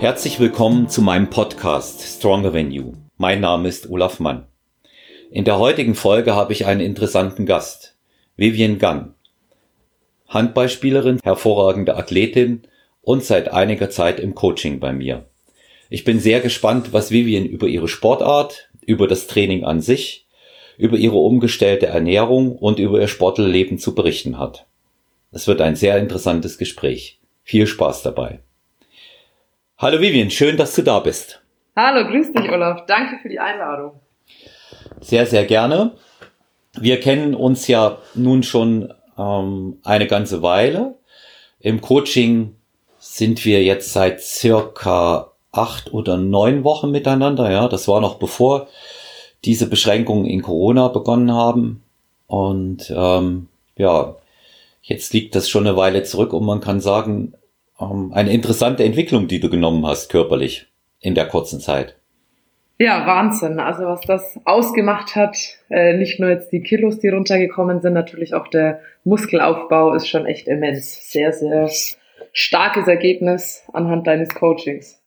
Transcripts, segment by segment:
Herzlich willkommen zu meinem Podcast Stronger Than You. Mein Name ist Olaf Mann. In der heutigen Folge habe ich einen interessanten Gast, Vivian Gunn. Handballspielerin, hervorragende Athletin und seit einiger Zeit im Coaching bei mir. Ich bin sehr gespannt, was Vivian über ihre Sportart, über das Training an sich, über ihre umgestellte Ernährung und über ihr Sportleben zu berichten hat. Es wird ein sehr interessantes Gespräch. Viel Spaß dabei. Hallo Vivian, schön, dass du da bist. Hallo, grüß dich Olaf. Danke für die Einladung. Sehr, sehr gerne. Wir kennen uns ja nun schon ähm, eine ganze Weile. Im Coaching sind wir jetzt seit circa acht oder neun Wochen miteinander. Ja, das war noch bevor diese Beschränkungen in Corona begonnen haben. Und ähm, ja, jetzt liegt das schon eine Weile zurück und man kann sagen, ähm, eine interessante Entwicklung, die du genommen hast körperlich in der kurzen Zeit. Ja, Wahnsinn. Also was das ausgemacht hat, äh, nicht nur jetzt die Kilos, die runtergekommen sind, natürlich auch der Muskelaufbau ist schon echt immens. Sehr, sehr starkes Ergebnis anhand deines Coachings.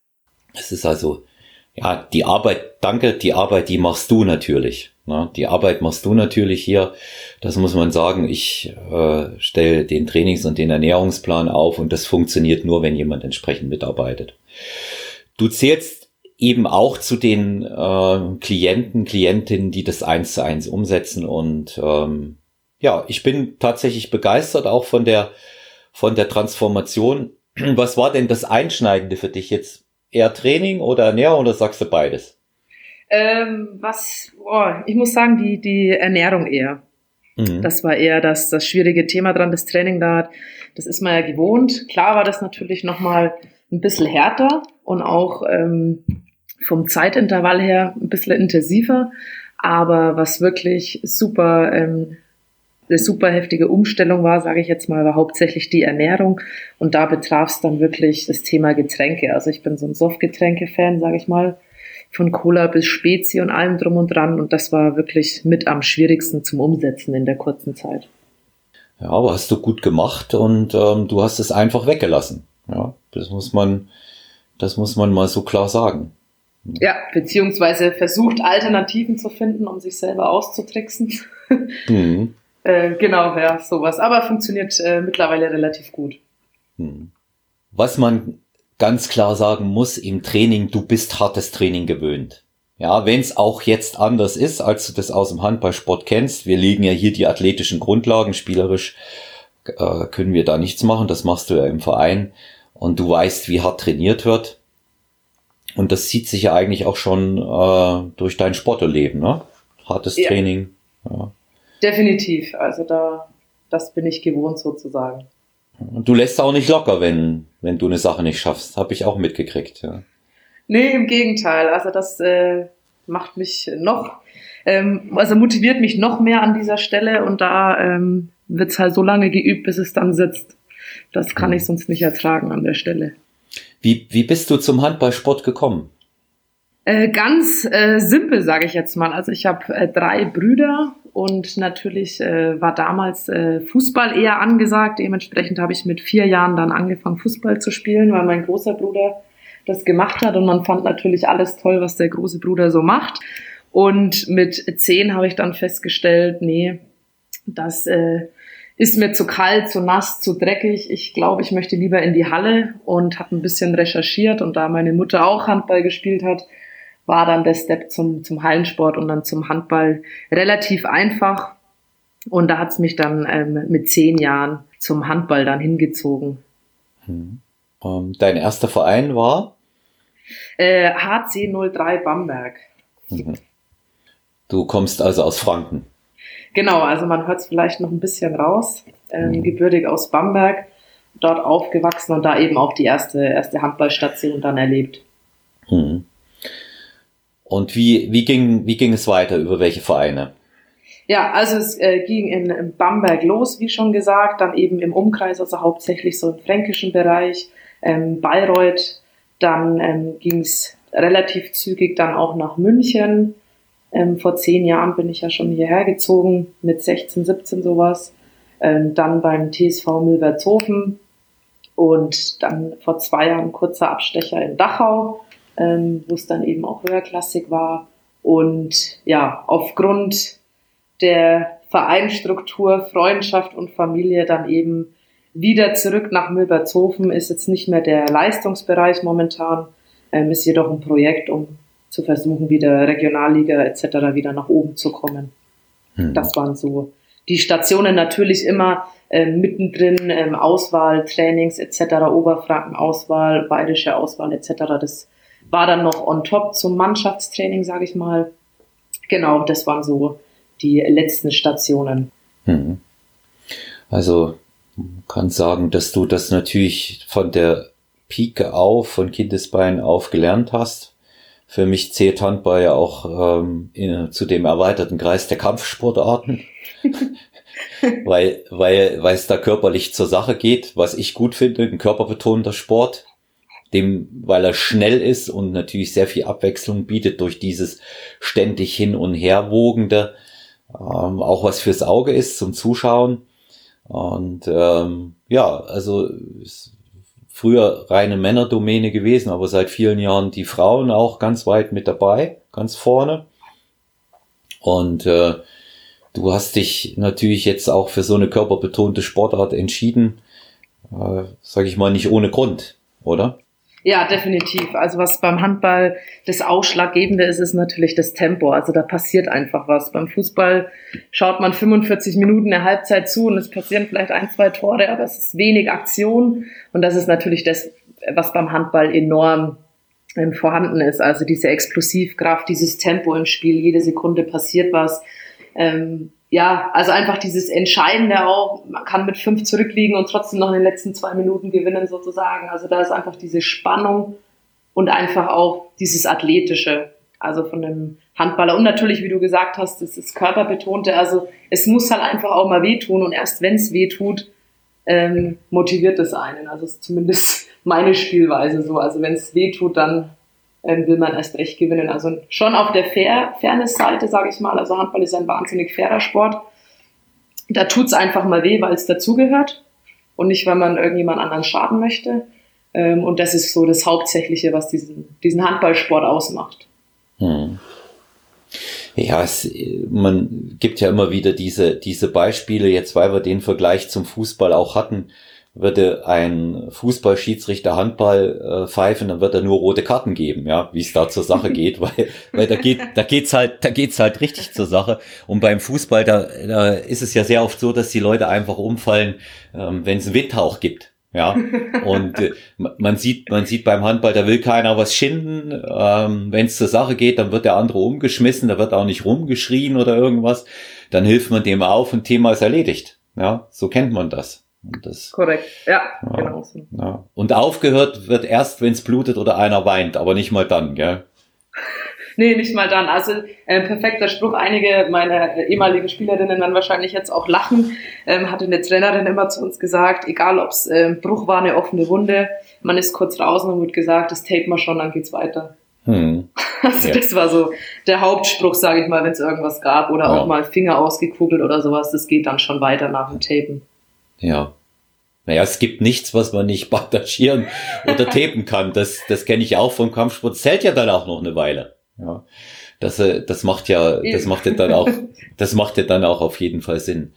Es ist also, ja, die Arbeit, danke, die Arbeit, die machst du natürlich. Ne? Die Arbeit machst du natürlich hier. Das muss man sagen. Ich äh, stelle den Trainings- und den Ernährungsplan auf und das funktioniert nur, wenn jemand entsprechend mitarbeitet. Du zählst eben auch zu den äh, Klienten, Klientinnen, die das eins zu eins umsetzen und ähm, ja, ich bin tatsächlich begeistert auch von der von der Transformation. Was war denn das Einschneidende für dich jetzt eher Training oder Ernährung oder sagst du beides? Ähm, was, oh, ich muss sagen, die, die Ernährung eher. Mhm. Das war eher das, das schwierige Thema dran, das Training da. Das ist man ja gewohnt. Klar war das natürlich nochmal ein bisschen härter und auch ähm, vom Zeitintervall her ein bisschen intensiver. Aber was wirklich super ähm, eine super heftige Umstellung war, sage ich jetzt mal, war hauptsächlich die Ernährung. Und da betraf es dann wirklich das Thema Getränke. Also ich bin so ein Softgetränke-Fan, sage ich mal, von Cola bis Spezi und allem drum und dran. Und das war wirklich mit am schwierigsten zum Umsetzen in der kurzen Zeit. Ja, aber hast du gut gemacht und ähm, du hast es einfach weggelassen. Ja, das muss man, das muss man mal so klar sagen. Ja, beziehungsweise versucht Alternativen zu finden, um sich selber auszutricksen. Mhm. Äh, genau, ja, sowas. Aber funktioniert äh, mittlerweile relativ gut. Hm. Was man ganz klar sagen muss im Training, du bist hartes Training gewöhnt. Ja, wenn es auch jetzt anders ist, als du das aus dem Handballsport kennst, wir legen ja hier die athletischen Grundlagen, spielerisch äh, können wir da nichts machen, das machst du ja im Verein und du weißt, wie hart trainiert wird. Und das zieht sich ja eigentlich auch schon äh, durch dein Sporterleben, ne? Hartes ja. Training. Ja. Definitiv. Also da, das bin ich gewohnt sozusagen. Und du lässt auch nicht locker, wenn, wenn du eine Sache nicht schaffst. Habe ich auch mitgekriegt, ja. Nee, im Gegenteil. Also das äh, macht mich noch, ähm, also motiviert mich noch mehr an dieser Stelle und da ähm, wird halt so lange geübt, bis es dann sitzt. Das kann ich sonst nicht ertragen an der Stelle. Wie, wie bist du zum Handballsport gekommen? Äh, ganz äh, simpel, sage ich jetzt mal. Also ich habe äh, drei Brüder und natürlich äh, war damals äh, Fußball eher angesagt. Dementsprechend habe ich mit vier Jahren dann angefangen, Fußball zu spielen, weil mein großer Bruder das gemacht hat und man fand natürlich alles toll, was der große Bruder so macht. Und mit zehn habe ich dann festgestellt, nee, das äh, ist mir zu kalt, zu nass, zu dreckig. Ich glaube, ich möchte lieber in die Halle und habe ein bisschen recherchiert und da meine Mutter auch Handball gespielt hat, war dann der Step zum, zum Hallensport und dann zum Handball relativ einfach. Und da hat's mich dann ähm, mit zehn Jahren zum Handball dann hingezogen. Hm. Um, ähm, dein erster Verein war? Äh, HC 03 Bamberg. Mhm. Du kommst also aus Franken. Genau, also man hört es vielleicht noch ein bisschen raus. Ähm, mhm. Gebürtig aus Bamberg, dort aufgewachsen und da eben auch die erste, erste Handballstation dann erlebt. Mhm. Und wie, wie, ging, wie ging es weiter? Über welche Vereine? Ja, also es äh, ging in, Bamberg los, wie schon gesagt, dann eben im Umkreis, also hauptsächlich so im fränkischen Bereich, ähm, Bayreuth, dann ähm, ging es relativ zügig dann auch nach München. Ähm, vor zehn Jahren bin ich ja schon hierher gezogen, mit 16, 17 sowas. Ähm, dann beim TSV Milbertshofen Und dann vor zwei Jahren kurzer Abstecher in Dachau, ähm, wo es dann eben auch höherklassig war. Und ja, aufgrund der Vereinstruktur, Freundschaft und Familie dann eben wieder zurück nach Milbertshofen. Ist jetzt nicht mehr der Leistungsbereich momentan, ähm, ist jedoch ein Projekt, um zu versuchen, wieder Regionalliga etc. wieder nach oben zu kommen. Hm. Das waren so die Stationen natürlich immer äh, mittendrin, ähm, Auswahl, Trainings etc., Oberfranken Auswahl, bayerische Auswahl etc. Das war dann noch on top zum Mannschaftstraining, sage ich mal. Genau, das waren so die letzten Stationen. Hm. Also kann sagen, dass du das natürlich von der Pike auf, von Kindesbein auf gelernt hast. Für mich zählt Handball ja auch ähm, in, zu dem erweiterten Kreis der Kampfsportarten. weil, weil, weil es da körperlich zur Sache geht, was ich gut finde, ein körperbetonter Sport, dem, weil er schnell ist und natürlich sehr viel Abwechslung bietet durch dieses ständig hin und her wogende, ähm, auch was fürs Auge ist zum Zuschauen. Und ähm, ja, also früher reine Männerdomäne gewesen, aber seit vielen Jahren die Frauen auch ganz weit mit dabei, ganz vorne. Und äh, Du hast dich natürlich jetzt auch für so eine körperbetonte Sportart entschieden, äh, sage ich mal, nicht ohne Grund, oder? Ja, definitiv. Also was beim Handball das Ausschlaggebende ist, ist natürlich das Tempo. Also da passiert einfach was. Beim Fußball schaut man 45 Minuten eine Halbzeit zu und es passieren vielleicht ein, zwei Tore, aber es ist wenig Aktion. Und das ist natürlich das, was beim Handball enorm ähm, vorhanden ist. Also diese Explosivkraft, dieses Tempo im Spiel, jede Sekunde passiert was ähm, ja, also einfach dieses Entscheidende auch, man kann mit fünf zurückliegen und trotzdem noch in den letzten zwei Minuten gewinnen sozusagen. Also da ist einfach diese Spannung und einfach auch dieses Athletische, also von dem Handballer. Und natürlich, wie du gesagt hast, das ist körperbetonte. Also es muss halt einfach auch mal wehtun und erst wenn es wehtut, ähm, motiviert es einen. Also ist zumindest meine Spielweise so. Also wenn es wehtut, dann will man erst recht gewinnen. Also schon auf der Fair Fairness-Seite, sage ich mal. Also Handball ist ein wahnsinnig fairer Sport. Da tut's einfach mal weh, weil es dazugehört und nicht, weil man irgendjemand anderen schaden möchte. Ähm, und das ist so das Hauptsächliche, was diesen, diesen Handballsport ausmacht. Hm. Ja, es, man gibt ja immer wieder diese, diese Beispiele, jetzt weil wir den Vergleich zum Fußball auch hatten, würde ein Fußballschiedsrichter Handball äh, pfeifen, dann wird er nur rote Karten geben, ja, wie es da zur Sache geht, weil, weil da geht, da geht's halt, da geht's halt richtig zur Sache. Und beim Fußball, da, da ist es ja sehr oft so, dass die Leute einfach umfallen, ähm, wenn es einen Windhauch gibt. Ja, und äh, man sieht, man sieht beim Handball, da will keiner was schinden. Ähm, Wenn es zur Sache geht, dann wird der andere umgeschmissen, da wird auch nicht rumgeschrien oder irgendwas. Dann hilft man dem auf und Thema ist erledigt. Ja, so kennt man das. Und das, Korrekt, ja, ja genau so. Ja. Und aufgehört wird erst, wenn es blutet oder einer weint, aber nicht mal dann, gell? nee, nicht mal dann. Also äh, perfekter Spruch. Einige meiner ehemaligen Spielerinnen dann wahrscheinlich jetzt auch lachen. Ähm, hatte eine Trainerin immer zu uns gesagt, egal ob es äh, Bruch war, eine offene Wunde, man ist kurz draußen und wird gesagt, das tape man schon, dann geht's weiter. Hm. Also ja. das war so der Hauptspruch, sage ich mal, wenn es irgendwas gab oder ja. auch mal Finger ausgekugelt oder sowas. Das geht dann schon weiter nach dem Tapen. Ja. Naja, es gibt nichts, was man nicht bandagieren oder tapen kann. Das, das kenne ich auch vom Kampfsport. Zählt ja dann auch noch eine Weile. Ja. Das, äh, das macht ja, das macht ja dann auch, das macht ja dann auch auf jeden Fall Sinn.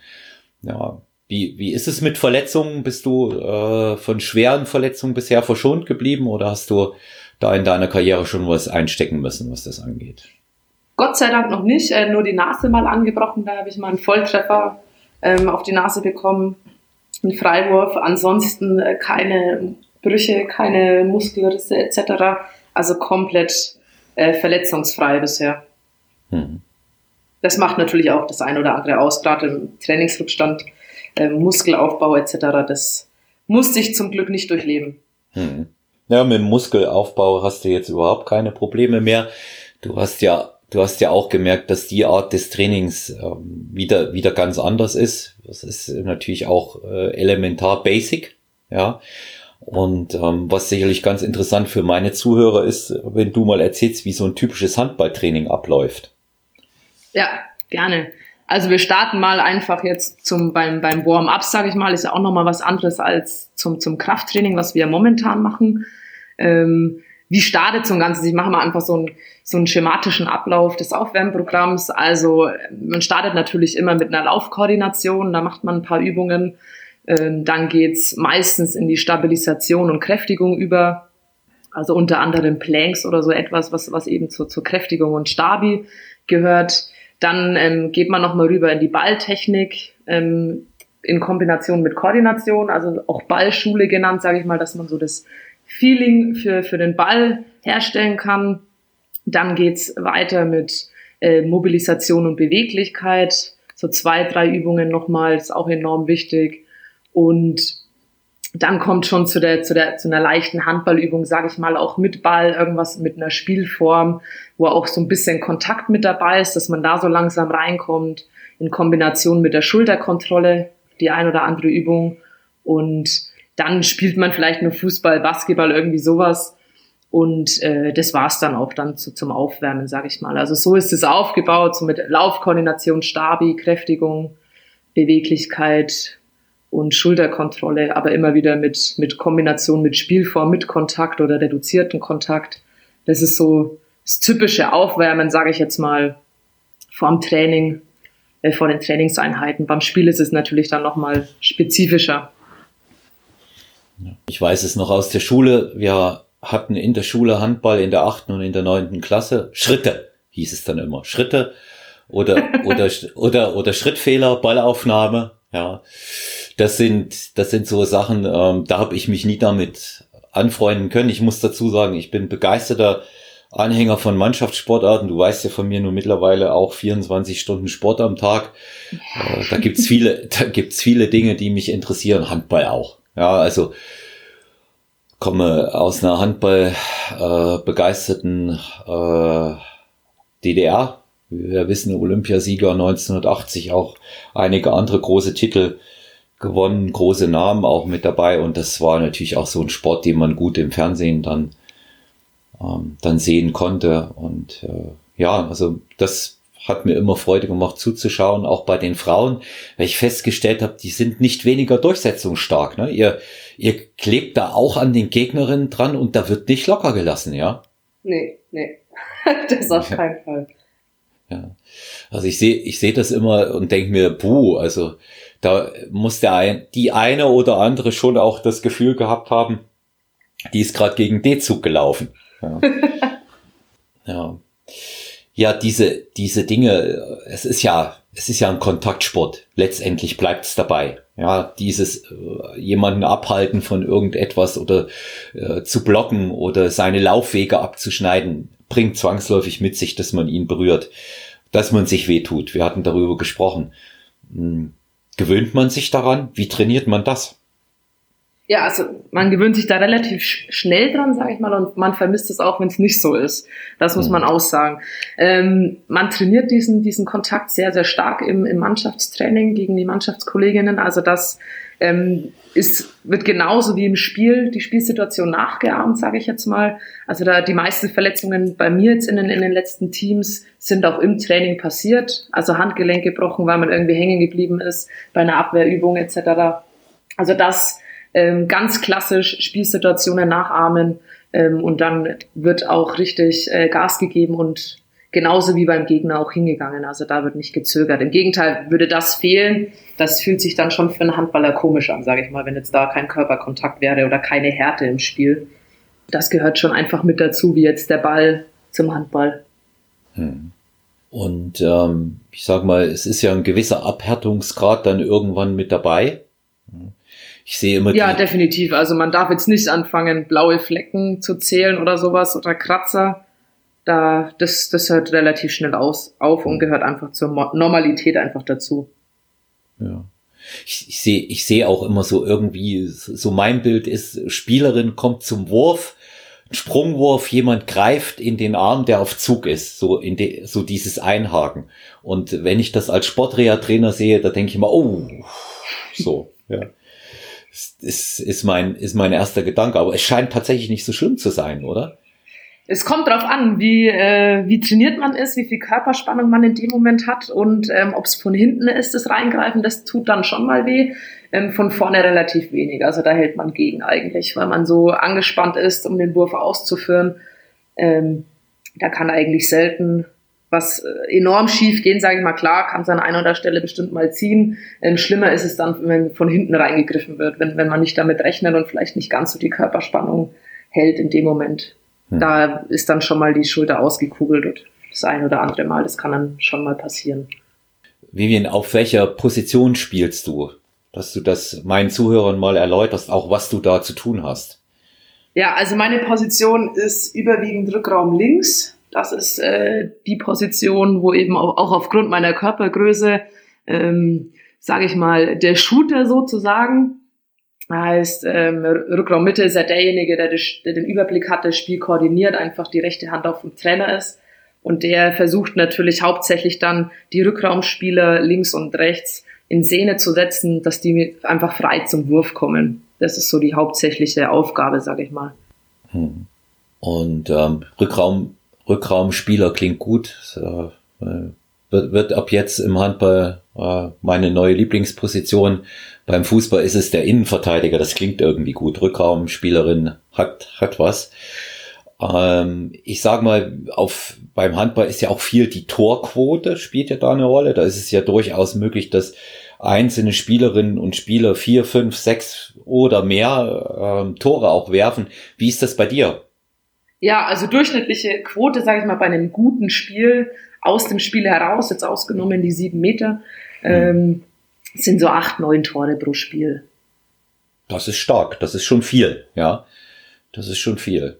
Ja. Wie, wie ist es mit Verletzungen? Bist du äh, von schweren Verletzungen bisher verschont geblieben oder hast du da in deiner Karriere schon was einstecken müssen, was das angeht? Gott sei Dank noch nicht. Äh, nur die Nase mal angebrochen. Da habe ich mal einen Volltreffer ähm, auf die Nase bekommen ein Freiwurf, ansonsten äh, keine Brüche, keine Muskelrisse etc. Also komplett äh, verletzungsfrei bisher. Hm. Das macht natürlich auch das ein oder andere aus, gerade im Trainingsrückstand, äh, Muskelaufbau etc. Das musste ich zum Glück nicht durchleben. Hm. Ja, mit dem Muskelaufbau hast du jetzt überhaupt keine Probleme mehr. Du hast ja du hast ja auch gemerkt, dass die Art des Trainings ähm, wieder, wieder ganz anders ist. Das ist natürlich auch äh, elementar basic, ja. Und ähm, was sicherlich ganz interessant für meine Zuhörer ist, wenn du mal erzählst, wie so ein typisches Handballtraining abläuft. Ja, gerne. Also wir starten mal einfach jetzt zum beim beim Warm-up, sage ich mal, ist ja auch noch mal was anderes als zum zum Krafttraining, was wir momentan machen. Ähm, wie startet so ein ganzes? Ich mache mal einfach so einen so einen schematischen Ablauf des Aufwärmprogramms. Also man startet natürlich immer mit einer Laufkoordination, da macht man ein paar Übungen. Ähm, dann geht's meistens in die Stabilisation und Kräftigung über. Also unter anderem Planks oder so etwas, was was eben zur, zur Kräftigung und Stabi gehört dann ähm, geht man nochmal rüber in die Balltechnik ähm, in Kombination mit Koordination, also auch Ballschule genannt, sage ich mal, dass man so das Feeling für, für den Ball herstellen kann. Dann geht's weiter mit äh, Mobilisation und Beweglichkeit. So zwei, drei Übungen nochmal, ist auch enorm wichtig. Und dann kommt schon zu der, zu der, zu einer leichten Handballübung, sage ich mal, auch mit Ball, irgendwas mit einer Spielform, wo auch so ein bisschen Kontakt mit dabei ist, dass man da so langsam reinkommt, in Kombination mit der Schulterkontrolle, die ein oder andere Übung. Und dann spielt man vielleicht nur Fußball, Basketball, irgendwie sowas. Und äh, das war's dann auch dann zu, zum Aufwärmen, sage ich mal. Also so ist es aufgebaut, so mit Laufkoordination, Stabi, Kräftigung, Beweglichkeit, und Schulterkontrolle, aber immer wieder mit, mit Kombination mit Spielform, mit Kontakt oder reduzierten Kontakt. Das ist so das typische Aufwärmen, sage ich jetzt mal, vorm Training, äh, vor den Trainingseinheiten. Beim Spiel ist es natürlich dann nochmal spezifischer. Ich weiß es noch aus der Schule. Wir hatten in der Schule Handball in der achten und in der neunten Klasse. Schritte hieß es dann immer. Schritte oder, oder, oder, oder Schrittfehler, Ballaufnahme. Ja, das sind, das sind so Sachen, ähm, da habe ich mich nie damit anfreunden können. Ich muss dazu sagen, ich bin begeisterter Anhänger von Mannschaftssportarten. Du weißt ja von mir nur mittlerweile auch 24 Stunden Sport am Tag. Äh, da gibt's viele, da gibt's viele Dinge, die mich interessieren. Handball auch. Ja, also komme aus einer Handball äh, äh, DDR wir wissen, Olympiasieger 1980 auch einige andere große Titel gewonnen, große Namen auch mit dabei. Und das war natürlich auch so ein Sport, den man gut im Fernsehen dann ähm, dann sehen konnte. Und äh, ja, also das hat mir immer Freude gemacht zuzuschauen, auch bei den Frauen, weil ich festgestellt habe, die sind nicht weniger durchsetzungsstark. Ne? Ihr, ihr klebt da auch an den Gegnerinnen dran und da wird nicht locker gelassen, ja? Nee, nee. das auf keinen Fall. Ja. Also ich sehe ich sehe das immer und denke mir, puh, also da muss der ein, die eine oder andere schon auch das Gefühl gehabt haben, die ist gerade gegen D-Zug gelaufen. Ja. ja. Ja, diese, diese Dinge, es ist ja, es ist ja ein Kontaktsport. Letztendlich bleibt es dabei. Ja, dieses äh, jemanden abhalten von irgendetwas oder äh, zu blocken oder seine Laufwege abzuschneiden, bringt zwangsläufig mit sich, dass man ihn berührt, dass man sich wehtut. Wir hatten darüber gesprochen. Hm, gewöhnt man sich daran? Wie trainiert man das? Ja, also man gewöhnt sich da relativ schnell dran, sage ich mal, und man vermisst es auch, wenn es nicht so ist. Das muss man mhm. auch sagen. Ähm, man trainiert diesen, diesen Kontakt sehr, sehr stark im, im Mannschaftstraining gegen die Mannschaftskolleginnen. Also das ähm, ist, wird genauso wie im Spiel die Spielsituation nachgeahmt, sage ich jetzt mal. Also da die meisten Verletzungen bei mir jetzt in den, in den letzten Teams sind auch im Training passiert. Also Handgelenk gebrochen, weil man irgendwie hängen geblieben ist bei einer Abwehrübung etc. Also das ähm, ganz klassisch Spielsituationen nachahmen ähm, und dann wird auch richtig äh, Gas gegeben und genauso wie beim Gegner auch hingegangen. Also da wird nicht gezögert. Im Gegenteil, würde das fehlen, das fühlt sich dann schon für einen Handballer komisch an, sage ich mal, wenn jetzt da kein Körperkontakt wäre oder keine Härte im Spiel. Das gehört schon einfach mit dazu, wie jetzt der Ball zum Handball. Hm. Und ähm, ich sag mal, es ist ja ein gewisser Abhärtungsgrad dann irgendwann mit dabei. Ich sehe immer. Ja, definitiv. Also man darf jetzt nicht anfangen, blaue Flecken zu zählen oder sowas oder Kratzer da, das, das hört relativ schnell aus, auf und gehört einfach zur Normalität einfach dazu. Ja. Ich, ich sehe ich sehe auch immer so irgendwie, so mein Bild ist, Spielerin kommt zum Wurf, Sprungwurf, jemand greift in den Arm, der auf Zug ist, so in de, so dieses Einhaken. Und wenn ich das als Sportreha-Trainer sehe, da denke ich immer, oh, so, ja. Ist, ist mein, ist mein erster Gedanke. Aber es scheint tatsächlich nicht so schlimm zu sein, oder? Es kommt darauf an, wie, äh, wie trainiert man ist, wie viel Körperspannung man in dem Moment hat und ähm, ob es von hinten ist, das Reingreifen, das tut dann schon mal weh. Ähm, von vorne relativ wenig. Also da hält man gegen eigentlich, weil man so angespannt ist, um den Wurf auszuführen. Ähm, da kann eigentlich selten was äh, enorm schief gehen, sage ich mal. Klar, kann es an einer oder Stelle bestimmt mal ziehen. Ähm, schlimmer ist es dann, wenn von hinten reingegriffen wird, wenn, wenn man nicht damit rechnet und vielleicht nicht ganz so die Körperspannung hält in dem Moment. Hm. Da ist dann schon mal die Schulter ausgekugelt und das ein oder andere Mal. Das kann dann schon mal passieren. Vivian, auf welcher Position spielst du? Dass du das meinen Zuhörern mal erläuterst, auch was du da zu tun hast. Ja, also meine Position ist überwiegend Rückraum links. Das ist äh, die Position, wo eben auch, auch aufgrund meiner Körpergröße, ähm, sage ich mal, der Shooter sozusagen Heißt, ähm, Rückraummitte ist ja derjenige, der, der, den Überblick hat, das Spiel koordiniert, einfach die rechte Hand auf dem Trainer ist. Und der versucht natürlich hauptsächlich dann die Rückraumspieler links und rechts in Szene zu setzen, dass die einfach frei zum Wurf kommen. Das ist so die hauptsächliche Aufgabe, sage ich mal. Hm. Und ähm, Rückraum, Rückraumspieler klingt gut. Äh, wird, ab jetzt im Handball äh, meine neue Lieblingsposition. Beim Fußball ist es der Innenverteidiger. Das klingt irgendwie gut. Rückraumspielerin hat, hat was. Ähm, ich sag mal, auf, beim Handball ist ja auch viel die Torquote spielt ja da eine Rolle. Da ist es ja durchaus möglich, dass einzelne Spielerinnen und Spieler vier, fünf, sechs oder mehr ähm, Tore auch werfen. Wie ist das bei dir? Ja, also durchschnittliche Quote, sage ich mal, bei einem guten Spiel aus dem Spiel heraus, jetzt ausgenommen die sieben Meter, mhm. ähm, sind so acht, neun Tore pro Spiel. Das ist stark, das ist schon viel, ja. Das ist schon viel.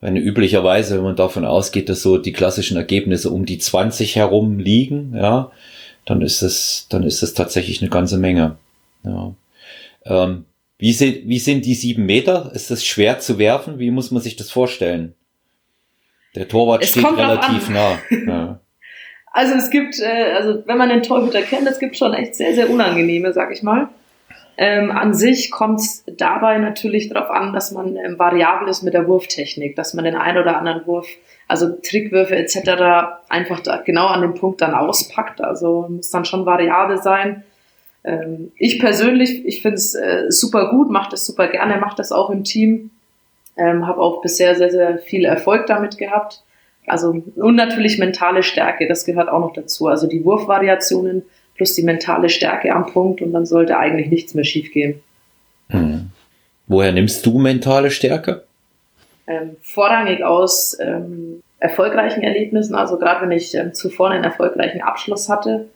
Wenn üblicherweise, wenn man davon ausgeht, dass so die klassischen Ergebnisse um die 20 herum liegen, ja, dann ist es, dann ist es tatsächlich eine ganze Menge. Ja. Ähm, wie, sind, wie sind die sieben Meter? Ist das schwer zu werfen? Wie muss man sich das vorstellen? Der Torwart es steht relativ nah. Ja. Also es gibt, äh, also wenn man den Torhüter kennt, es gibt schon echt sehr, sehr unangenehme, sag ich mal. Ähm, an sich kommt es dabei natürlich darauf an, dass man ähm, variabel ist mit der Wurftechnik, dass man den einen oder anderen Wurf, also Trickwürfe etc. einfach da genau an dem Punkt dann auspackt. Also muss dann schon variabel sein. Ähm, ich persönlich, ich finde es äh, super gut, mache das super gerne, mache das auch im Team. Ähm, habe auch bisher sehr, sehr viel Erfolg damit gehabt. Also und natürlich mentale Stärke, das gehört auch noch dazu. Also die Wurfvariationen plus die mentale Stärke am Punkt und dann sollte eigentlich nichts mehr schiefgehen. Hm. Woher nimmst du mentale Stärke? Ähm, vorrangig aus ähm, erfolgreichen Erlebnissen, also gerade wenn ich ähm, zuvor einen erfolgreichen Abschluss hatte.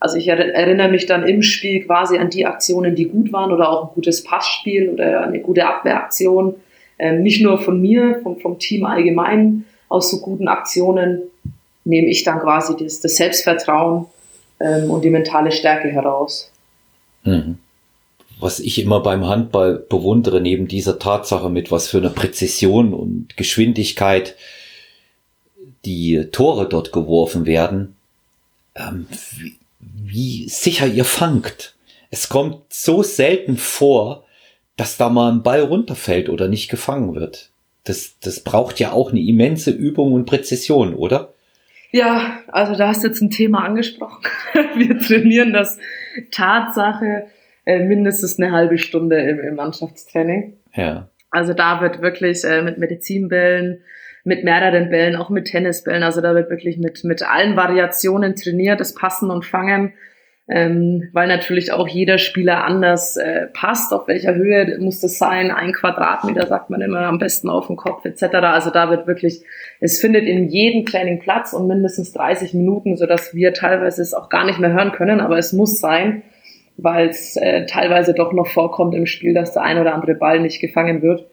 Also ich er erinnere mich dann im Spiel quasi an die Aktionen, die gut waren oder auch ein gutes Passspiel oder eine gute Abwehraktion ähm, nicht nur von mir, vom, vom Team allgemein, aus so guten Aktionen nehme ich dann quasi das, das Selbstvertrauen ähm, und die mentale Stärke heraus. Mhm. Was ich immer beim Handball bewundere, neben dieser Tatsache, mit was für einer Präzision und Geschwindigkeit die Tore dort geworfen werden, ähm, wie, wie sicher ihr fangt. Es kommt so selten vor, dass da mal ein Ball runterfällt oder nicht gefangen wird. Das, das braucht ja auch eine immense Übung und Präzision, oder? Ja, also da hast du jetzt ein Thema angesprochen. Wir trainieren das Tatsache äh, mindestens eine halbe Stunde im, im Mannschaftstraining. Ja. Also da wird wirklich äh, mit Medizinbällen, mit mehreren Bällen, auch mit Tennisbällen, also da wird wirklich mit, mit allen Variationen trainiert, das Passen und Fangen ähm, weil natürlich auch jeder Spieler anders äh, passt. Auf welcher Höhe muss das sein? Ein Quadratmeter sagt man immer am besten auf dem Kopf etc. Also da wird wirklich, es findet in jedem Training Platz und mindestens 30 Minuten, so dass wir teilweise es auch gar nicht mehr hören können, aber es muss sein, weil es äh, teilweise doch noch vorkommt im Spiel, dass der ein oder andere Ball nicht gefangen wird,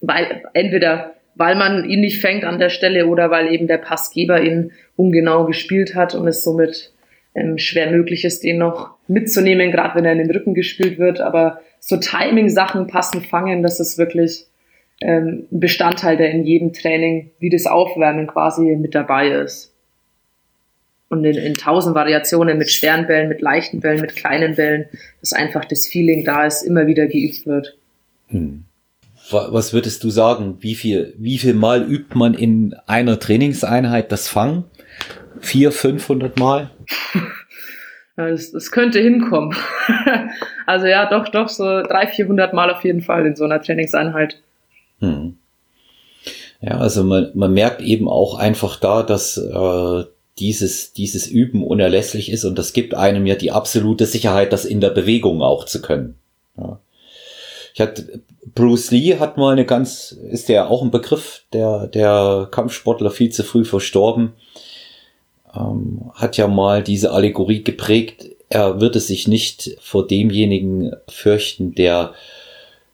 weil entweder weil man ihn nicht fängt an der Stelle oder weil eben der Passgeber ihn ungenau gespielt hat und es somit ähm, schwer möglich ist, den noch mitzunehmen, gerade wenn er in den Rücken gespielt wird. Aber so Timing-Sachen passen, fangen, das ist wirklich ähm, ein Bestandteil, der in jedem Training wie das Aufwärmen quasi mit dabei ist. Und in, in tausend Variationen mit schweren Bällen, mit leichten Bällen, mit kleinen Bällen, dass einfach das Feeling da ist, immer wieder geübt wird. Hm. Was würdest du sagen? Wie viel, wie viel Mal übt man in einer Trainingseinheit das Fangen? Vier, 500 Mal? Ja, das, das könnte hinkommen. also ja, doch, doch, so 300, 400 Mal auf jeden Fall in so einer Trainingseinheit. Hm. Ja, also man, man merkt eben auch einfach da, dass äh, dieses, dieses Üben unerlässlich ist und das gibt einem ja die absolute Sicherheit, das in der Bewegung auch zu können. Ja. Ich hatte, Bruce Lee hat mal eine ganz, ist der auch ein Begriff, der, der Kampfsportler viel zu früh verstorben, ähm, hat ja mal diese Allegorie geprägt, er würde sich nicht vor demjenigen fürchten, der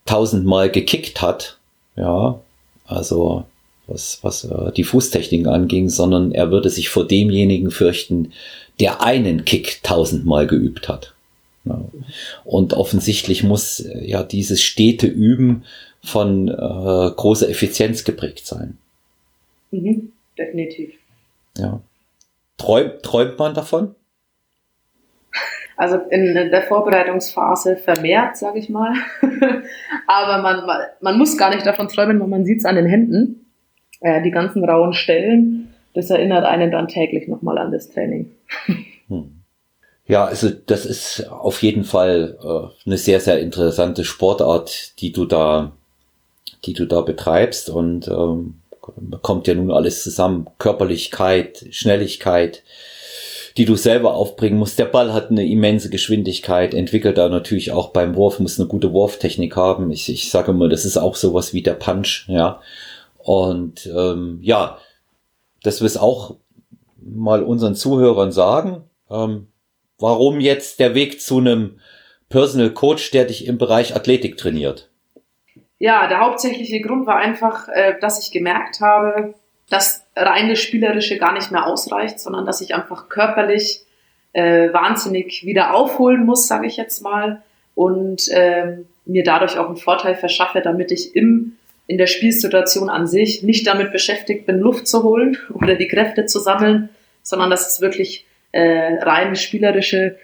tausendmal gekickt hat, ja, also was, was äh, die Fußtechniken anging, sondern er würde sich vor demjenigen fürchten, der einen Kick tausendmal geübt hat. Und offensichtlich muss äh, ja dieses stete Üben von äh, großer Effizienz geprägt sein. Mhm, definitiv. Ja. Träumt, träumt man davon? Also in der Vorbereitungsphase vermehrt, sage ich mal. Aber man, man muss gar nicht davon träumen, weil man sieht es an den Händen. Äh, die ganzen rauen Stellen, das erinnert einen dann täglich nochmal an das Training. Hm. Ja, also das ist auf jeden Fall äh, eine sehr, sehr interessante Sportart, die du da, die du da betreibst und ähm, kommt ja nun alles zusammen. Körperlichkeit, Schnelligkeit, die du selber aufbringen musst. Der Ball hat eine immense Geschwindigkeit, entwickelt da natürlich auch beim Wurf, muss eine gute Wurftechnik haben. Ich, ich sage mal, das ist auch sowas wie der Punch, ja. Und ähm, ja, das wir es auch mal unseren Zuhörern sagen. Ähm, warum jetzt der Weg zu einem Personal Coach, der dich im Bereich Athletik trainiert? Ja, der hauptsächliche Grund war einfach, äh, dass ich gemerkt habe, dass reine Spielerische gar nicht mehr ausreicht, sondern dass ich einfach körperlich äh, wahnsinnig wieder aufholen muss, sage ich jetzt mal, und äh, mir dadurch auch einen Vorteil verschaffe, damit ich im in der Spielsituation an sich nicht damit beschäftigt bin, Luft zu holen oder die Kräfte zu sammeln, sondern dass es wirklich äh, rein spielerische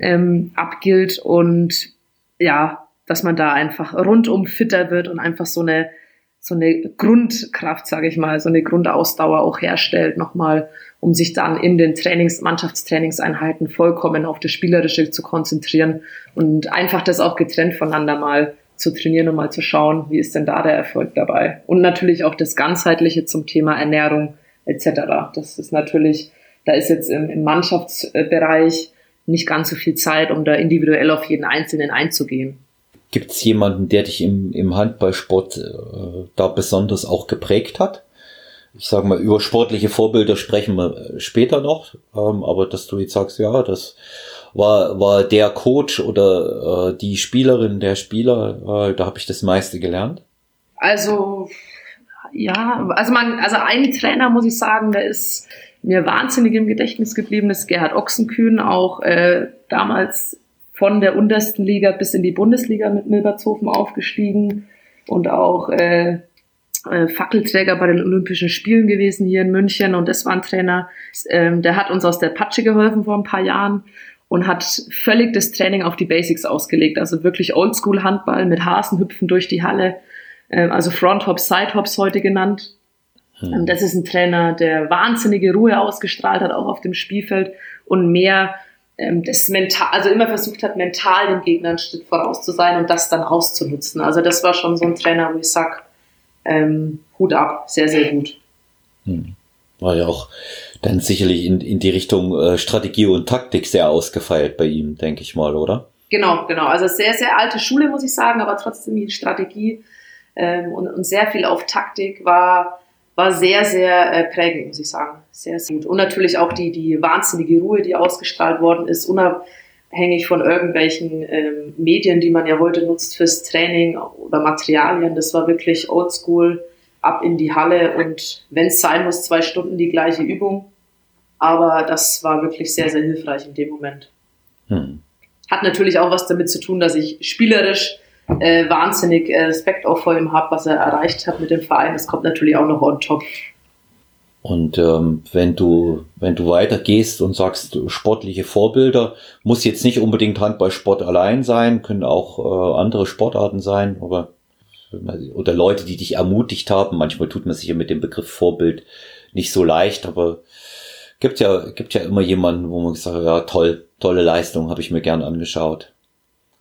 ähm, abgilt und ja, dass man da einfach rundum fitter wird und einfach so eine so eine Grundkraft, sage ich mal, so eine Grundausdauer auch herstellt nochmal, um sich dann in den Trainings, Mannschaftstrainingseinheiten vollkommen auf das Spielerische zu konzentrieren und einfach das auch getrennt voneinander mal zu trainieren und mal zu schauen, wie ist denn da der Erfolg dabei. Und natürlich auch das Ganzheitliche zum Thema Ernährung etc. Das ist natürlich, da ist jetzt im, im Mannschaftsbereich nicht ganz so viel Zeit, um da individuell auf jeden Einzelnen einzugehen. Gibt es jemanden, der dich im, im Handballsport äh, da besonders auch geprägt hat? Ich sage mal, über sportliche Vorbilder sprechen wir später noch, ähm, aber dass du jetzt sagst, ja, das war, war der Coach oder äh, die Spielerin, der Spieler, äh, da habe ich das meiste gelernt? Also, ja, also man, also ein Trainer muss ich sagen, der ist mir wahnsinnig im Gedächtnis geblieben, ist Gerhard Ochsenkühn, auch äh, damals von der untersten Liga bis in die Bundesliga mit Milbertshofen aufgestiegen und auch äh, äh, Fackelträger bei den Olympischen Spielen gewesen hier in München und das war ein Trainer, ähm, der hat uns aus der Patsche geholfen vor ein paar Jahren und hat völlig das Training auf die Basics ausgelegt. Also wirklich Oldschool-Handball mit Hasenhüpfen durch die Halle, äh, also Front-Hops, Side-Hops heute genannt. Hm. Das ist ein Trainer, der wahnsinnige Ruhe ausgestrahlt hat, auch auf dem Spielfeld und mehr ähm, das mental, also immer versucht hat, mental dem Gegner einen Schritt voraus zu sein und das dann auszunutzen. Also das war schon so ein Trainer, wo ich sag, ähm, Hut ab, sehr, sehr gut. Hm. War ja auch dann sicherlich in, in die Richtung äh, Strategie und Taktik sehr ausgefeilt bei ihm, denke ich mal, oder? Genau, genau. Also sehr, sehr alte Schule, muss ich sagen, aber trotzdem die Strategie ähm, und, und sehr viel auf Taktik war, war sehr, sehr äh, prägend, muss ich sagen. Sehr, sehr gut. Und natürlich auch die, die wahnsinnige Ruhe, die ausgestrahlt worden ist, unabhängig von irgendwelchen ähm, Medien, die man ja heute nutzt fürs Training oder Materialien. Das war wirklich oldschool, ab in die Halle und wenn es sein muss, zwei Stunden die gleiche Übung. Aber das war wirklich sehr, sehr hilfreich in dem Moment. Hm. Hat natürlich auch was damit zu tun, dass ich spielerisch äh, wahnsinnig äh, Respekt auch vor ihm habe, was er erreicht hat mit dem Verein. Das kommt natürlich auch noch on top. Und ähm, wenn du wenn du weitergehst und sagst sportliche Vorbilder, muss jetzt nicht unbedingt Handballsport allein sein, können auch äh, andere Sportarten sein, aber oder Leute, die dich ermutigt haben. Manchmal tut man sich ja mit dem Begriff Vorbild nicht so leicht, aber gibt ja, gibt ja immer jemanden, wo man sagt, ja, toll, tolle Leistung, habe ich mir gern angeschaut.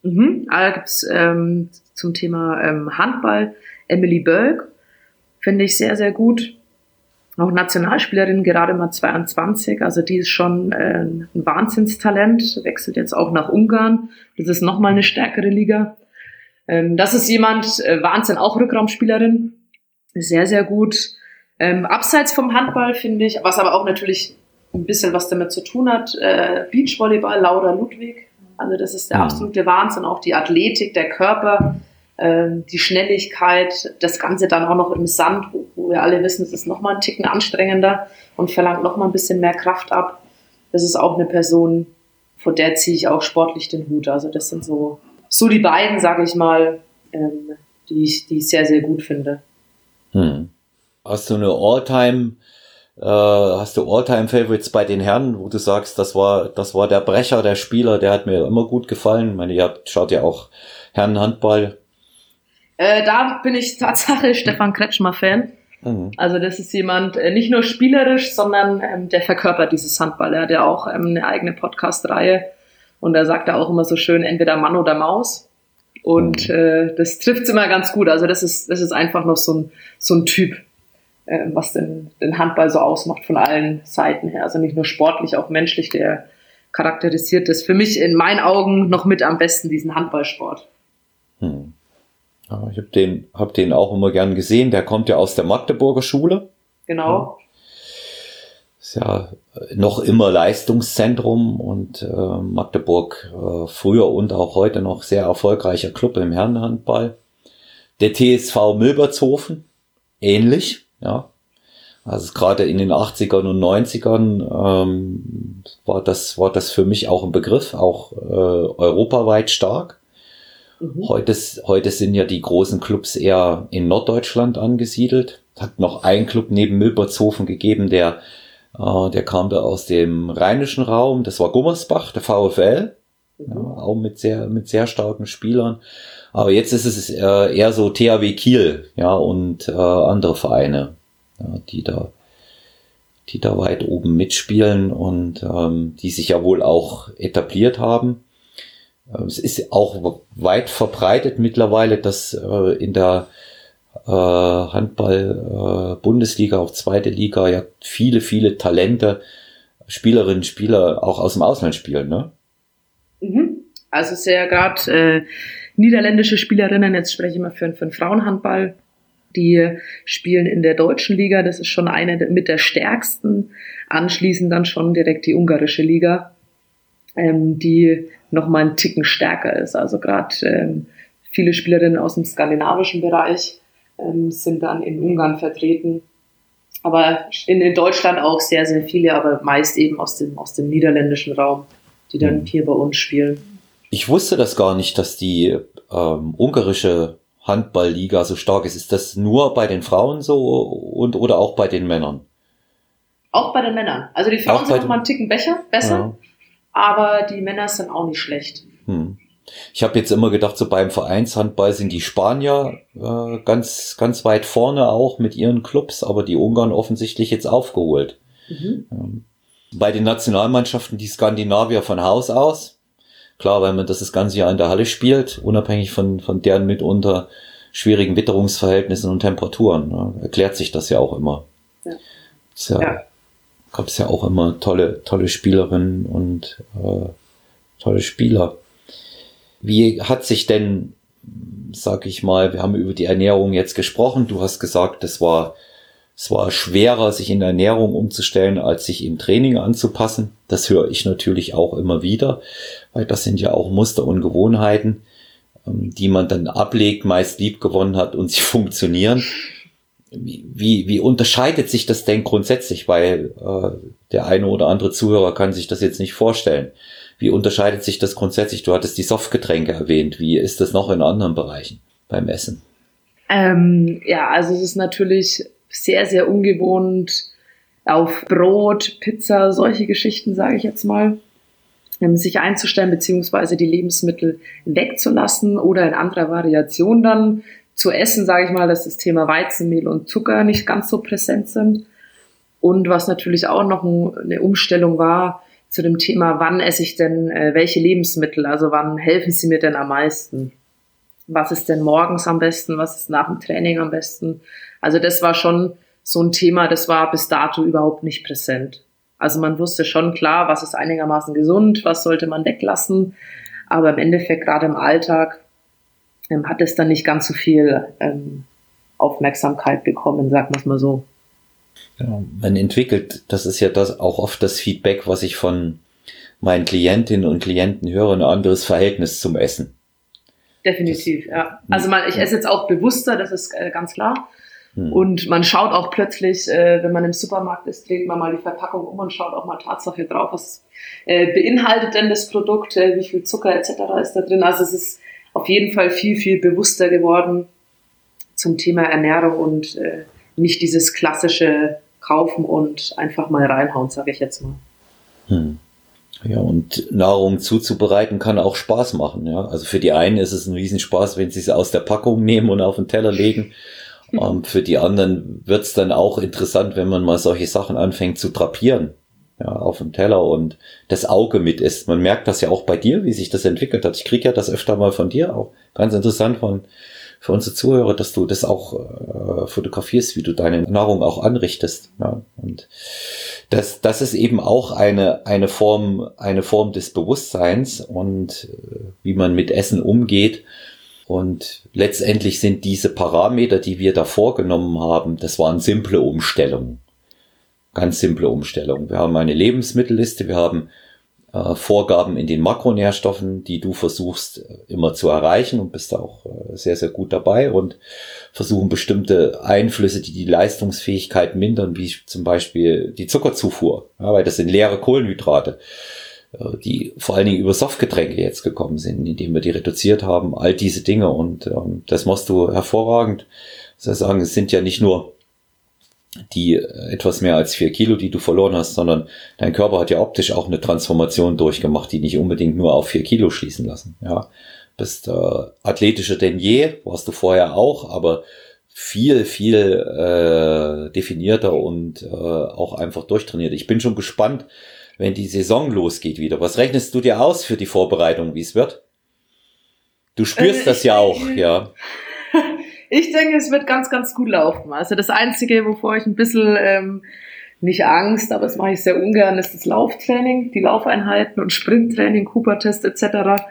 Mhm. Ah, da gibt's ähm, zum Thema ähm, Handball Emily Berg, finde ich sehr, sehr gut. Auch Nationalspielerin, gerade mal 22, also die ist schon äh, ein Wahnsinnstalent, wechselt jetzt auch nach Ungarn. Das ist nochmal eine stärkere Liga. Ähm, das ist jemand, äh, Wahnsinn, auch Rückraumspielerin, sehr, sehr gut. Ähm, abseits vom Handball finde ich, was aber auch natürlich ein bisschen was damit zu tun hat, äh, Beachvolleyball, Laura Ludwig. Also das ist der mhm. absolute Wahnsinn, auch die Athletik, der Körper, äh, die Schnelligkeit, das Ganze dann auch noch im Sand, wo, wo wir alle wissen, es ist nochmal ein Ticken anstrengender und verlangt nochmal ein bisschen mehr Kraft ab. Das ist auch eine Person, vor der ziehe ich auch sportlich den Hut. Also das sind so, so die beiden, sage ich mal, ähm, die, ich, die ich sehr, sehr gut finde. Hm. Hast du eine All-Time äh, hast du All-Time-Favorites bei den Herren, wo du sagst, das war, das war der Brecher, der Spieler, der hat mir immer gut gefallen. Ich meine, ihr habt, schaut ja auch Herrenhandball. Äh, da bin ich Tatsache Stefan Kretschmer-Fan. Mhm. Also das ist jemand, äh, nicht nur spielerisch, sondern ähm, der verkörpert dieses Handball. Er hat ja auch ähm, eine eigene Podcast-Reihe und er sagt da auch immer so schön, entweder Mann oder Maus. Und mhm. äh, das trifft immer ganz gut. Also das ist, das ist einfach noch so ein, so ein Typ äh, was den, den Handball so ausmacht von allen Seiten her. Also nicht nur sportlich, auch menschlich, der charakterisiert das für mich in meinen Augen noch mit am besten, diesen Handballsport. Hm. Ja, ich habe den, hab den auch immer gern gesehen. Der kommt ja aus der Magdeburger Schule. Genau. Ja. Ist ja noch immer Leistungszentrum und äh, Magdeburg äh, früher und auch heute noch sehr erfolgreicher Club im Herrenhandball. Der TSV Milbertshofen, ähnlich. Ja. Also gerade in den 80ern und 90ern ähm, war, das, war das für mich auch ein Begriff, auch äh, europaweit stark. Mhm. Heute, heute sind ja die großen Clubs eher in Norddeutschland angesiedelt. Hat noch ein Club neben Milbertshofen gegeben, der, äh, der kam da aus dem rheinischen Raum. Das war Gummersbach, der VfL. Mhm. Ja, auch mit sehr, mit sehr starken Spielern. Aber jetzt ist es äh, eher so THW Kiel, ja, und äh, andere Vereine, die da, die da weit oben mitspielen und ähm, die sich ja wohl auch etabliert haben. Äh, es ist auch weit verbreitet mittlerweile, dass äh, in der äh, Handball-Bundesliga, äh, auch zweite Liga, ja viele, viele Talente, Spielerinnen, Spieler auch aus dem Ausland spielen, ne? Mhm. Also sehr gerade äh, niederländische Spielerinnen, jetzt spreche ich mal für, für den Frauenhandball, die spielen in der deutschen Liga, das ist schon eine mit der stärksten, anschließend dann schon direkt die ungarische Liga, ähm, die nochmal einen Ticken stärker ist. Also gerade ähm, viele Spielerinnen aus dem skandinavischen Bereich ähm, sind dann in Ungarn vertreten. Aber in, in Deutschland auch sehr, sehr viele, aber meist eben aus dem, aus dem niederländischen Raum, die dann mhm. hier bei uns spielen. Ich wusste das gar nicht, dass die ähm, ungarische Handballliga so stark ist. Ist das nur bei den Frauen so und oder auch bei den Männern? Auch bei den Männern. Also die Frauen sind noch mal einen Ticken besser, besser ja. aber die Männer sind auch nicht schlecht. Hm. Ich habe jetzt immer gedacht, so beim Vereinshandball sind die Spanier äh, ganz, ganz weit vorne auch mit ihren Clubs, aber die Ungarn offensichtlich jetzt aufgeholt. Mhm. Ähm, bei den Nationalmannschaften die Skandinavier von Haus aus, Klar, weil man das das ganze Jahr in der Halle spielt, unabhängig von, von deren mitunter schwierigen Witterungsverhältnissen und Temperaturen. Ne? Erklärt sich das ja auch immer. Ja. ja, ja. Gab es ja auch immer tolle, tolle Spielerinnen und äh, tolle Spieler. Wie hat sich denn, sag ich mal, wir haben über die Ernährung jetzt gesprochen. Du hast gesagt, das war es war schwerer, sich in der Ernährung umzustellen, als sich im Training anzupassen. Das höre ich natürlich auch immer wieder, weil das sind ja auch Muster und Gewohnheiten, ähm, die man dann ablegt, meist lieb gewonnen hat und sie funktionieren. Wie, wie unterscheidet sich das denn grundsätzlich? Weil äh, der eine oder andere Zuhörer kann sich das jetzt nicht vorstellen. Wie unterscheidet sich das grundsätzlich? Du hattest die Softgetränke erwähnt. Wie ist das noch in anderen Bereichen beim Essen? Ähm, ja, also es ist natürlich sehr, sehr ungewohnt auf Brot, Pizza, solche Geschichten, sage ich jetzt mal, ähm, sich einzustellen, beziehungsweise die Lebensmittel wegzulassen oder in anderer Variation dann zu essen, sage ich mal, dass das Thema Weizenmehl und Zucker nicht ganz so präsent sind. Und was natürlich auch noch eine Umstellung war zu dem Thema, wann esse ich denn äh, welche Lebensmittel, also wann helfen sie mir denn am meisten? Was ist denn morgens am besten, was ist nach dem Training am besten? Also das war schon so ein Thema, das war bis dato überhaupt nicht präsent. Also man wusste schon klar, was ist einigermaßen gesund, was sollte man weglassen, aber im Endeffekt gerade im Alltag ähm, hat es dann nicht ganz so viel ähm, Aufmerksamkeit bekommen, sagen wir es mal so. Ja, man entwickelt, das ist ja das auch oft das Feedback, was ich von meinen Klientinnen und Klienten höre, ein anderes Verhältnis zum Essen. Definitiv, das, ja. Also man, ich esse jetzt auch bewusster, das ist äh, ganz klar. Hm. Und man schaut auch plötzlich, äh, wenn man im Supermarkt ist, dreht man mal die Verpackung um und schaut auch mal Tatsache drauf, was äh, beinhaltet denn das Produkt, äh, wie viel Zucker etc. ist da drin. Also es ist auf jeden Fall viel, viel bewusster geworden zum Thema Ernährung und äh, nicht dieses klassische Kaufen und einfach mal reinhauen, sage ich jetzt mal. Hm. Ja, und Nahrung zuzubereiten kann auch Spaß machen. Ja, also für die einen ist es ein Riesenspaß, wenn sie sie aus der Packung nehmen und auf den Teller legen. Hm. Um, für die anderen wird's dann auch interessant, wenn man mal solche Sachen anfängt zu drapieren ja, auf dem Teller und das Auge mit ist. Man merkt das ja auch bei dir, wie sich das entwickelt hat. Ich kriege ja das öfter mal von dir auch. Ganz interessant von für unsere Zuhörer, dass du das auch äh, fotografierst, wie du deine Nahrung auch anrichtest. Ja. Und das, das ist eben auch eine, eine Form, eine Form des Bewusstseins und äh, wie man mit Essen umgeht. Und letztendlich sind diese Parameter, die wir da vorgenommen haben, das waren simple Umstellungen. Ganz simple Umstellung. Wir haben eine Lebensmittelliste, wir haben äh, Vorgaben in den Makronährstoffen, die du versuchst äh, immer zu erreichen und bist da auch äh, sehr, sehr gut dabei und versuchen bestimmte Einflüsse, die die Leistungsfähigkeit mindern, wie zum Beispiel die Zuckerzufuhr, ja, weil das sind leere Kohlenhydrate, die vor allen Dingen über Softgetränke jetzt gekommen sind, indem wir die reduziert haben, all diese Dinge und ähm, das machst du hervorragend. Das sagen, es sind ja nicht nur die äh, etwas mehr als vier Kilo, die du verloren hast, sondern dein Körper hat ja optisch auch eine Transformation durchgemacht, die nicht unbedingt nur auf vier Kilo schließen lassen. Ja, bist äh, athletischer denn je, warst du vorher auch, aber viel, viel äh, definierter und äh, auch einfach durchtrainiert. Ich bin schon gespannt, wenn die Saison losgeht wieder. Was rechnest du dir aus für die Vorbereitung, wie es wird? Du spürst äh, das ja auch, ja. ich denke, es wird ganz, ganz gut laufen. Also das Einzige, wovor ich ein bisschen ähm, nicht Angst, aber das mache ich sehr ungern, ist das Lauftraining, die Laufeinheiten und Sprinttraining, Cooper-Test etc.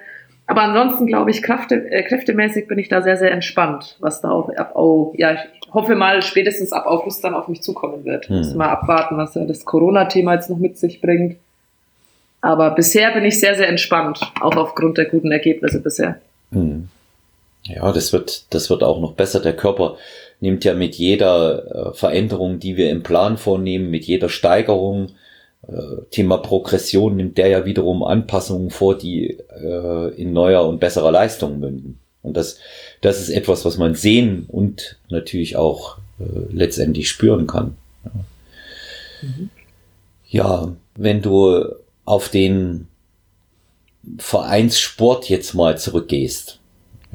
Aber ansonsten glaube ich, Kräfte, äh, kräftemäßig bin ich da sehr, sehr entspannt, was da auch oh, ja, ich hoffe mal spätestens ab August dann auf mich zukommen wird. Hm. Muss mal abwarten, was ja das Corona-Thema jetzt noch mit sich bringt. Aber bisher bin ich sehr, sehr entspannt, auch aufgrund der guten Ergebnisse bisher. Hm. Ja, das wird, das wird auch noch besser. Der Körper nimmt ja mit jeder äh, Veränderung, die wir im Plan vornehmen, mit jeder Steigerung, äh, Thema Progression nimmt der ja wiederum Anpassungen vor, die äh, in neuer und besserer Leistung münden. Und das, das ist etwas, was man sehen und natürlich auch äh, letztendlich spüren kann. Ja. Mhm. ja, wenn du auf den Vereinssport jetzt mal zurückgehst,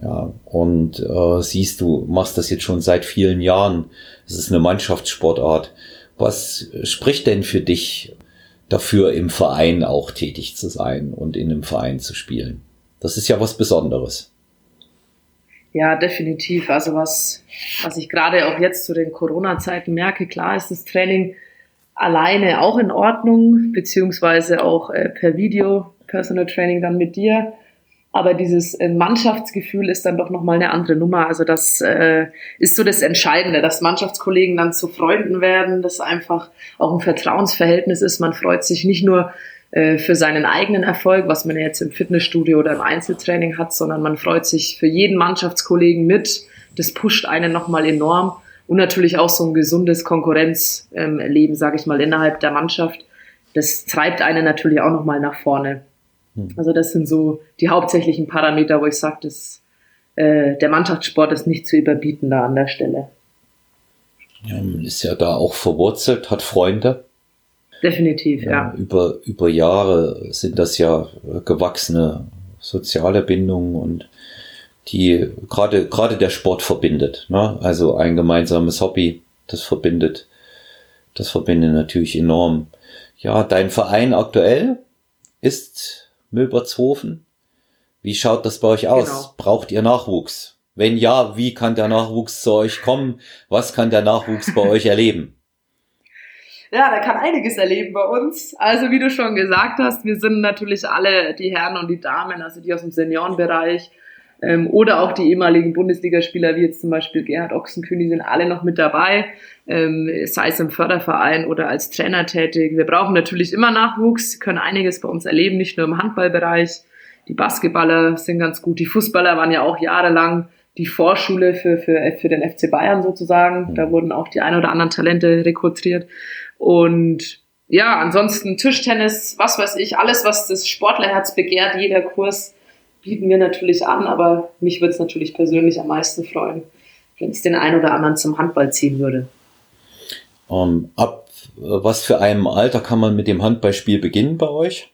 ja, und äh, siehst du, machst das jetzt schon seit vielen Jahren. Es ist eine Mannschaftssportart. Was spricht denn für dich dafür, im Verein auch tätig zu sein und in einem Verein zu spielen? Das ist ja was Besonderes. Ja, definitiv. Also was, was ich gerade auch jetzt zu den Corona-Zeiten merke, klar ist das Training alleine auch in Ordnung, beziehungsweise auch äh, per Video, Personal Training dann mit dir. Aber dieses äh, Mannschaftsgefühl ist dann doch nochmal eine andere Nummer. Also das äh, ist so das Entscheidende, dass Mannschaftskollegen dann zu Freunden werden, dass einfach auch ein Vertrauensverhältnis ist. Man freut sich nicht nur für seinen eigenen Erfolg, was man jetzt im Fitnessstudio oder im Einzeltraining hat, sondern man freut sich für jeden Mannschaftskollegen mit. Das pusht einen nochmal enorm. Und natürlich auch so ein gesundes Konkurrenzleben, sage ich mal, innerhalb der Mannschaft. Das treibt einen natürlich auch nochmal nach vorne. Hm. Also das sind so die hauptsächlichen Parameter, wo ich sage, dass äh, der Mannschaftssport ist nicht zu überbieten da an der Stelle. Ja, man ist ja da auch verwurzelt, hat Freunde. Definitiv, ja. ja. Über, über Jahre sind das ja gewachsene soziale Bindungen und die gerade gerade der Sport verbindet. Ne? Also ein gemeinsames Hobby, das verbindet, das verbindet natürlich enorm. Ja, dein Verein aktuell ist Milbertshofen. Wie schaut das bei euch aus? Genau. Braucht ihr Nachwuchs? Wenn ja, wie kann der Nachwuchs zu euch kommen? Was kann der Nachwuchs bei euch erleben? Ja, der kann einiges erleben bei uns. Also wie du schon gesagt hast, wir sind natürlich alle die Herren und die Damen, also die aus dem Seniorenbereich ähm, oder auch die ehemaligen Bundesligaspieler, wie jetzt zum Beispiel Gerhard Ochsenkönig, sind alle noch mit dabei, ähm, sei es im Förderverein oder als Trainer tätig. Wir brauchen natürlich immer Nachwuchs, können einiges bei uns erleben, nicht nur im Handballbereich. Die Basketballer sind ganz gut, die Fußballer waren ja auch jahrelang die Vorschule für, für, für den FC Bayern sozusagen. Da wurden auch die ein oder anderen Talente rekrutiert. Und ja, ansonsten Tischtennis, was weiß ich, alles, was das Sportlerherz begehrt, jeder Kurs bieten wir natürlich an, aber mich würde es natürlich persönlich am meisten freuen, wenn es den einen oder anderen zum Handball ziehen würde. Um, ähm, ab äh, was für einem Alter kann man mit dem Handballspiel beginnen bei euch?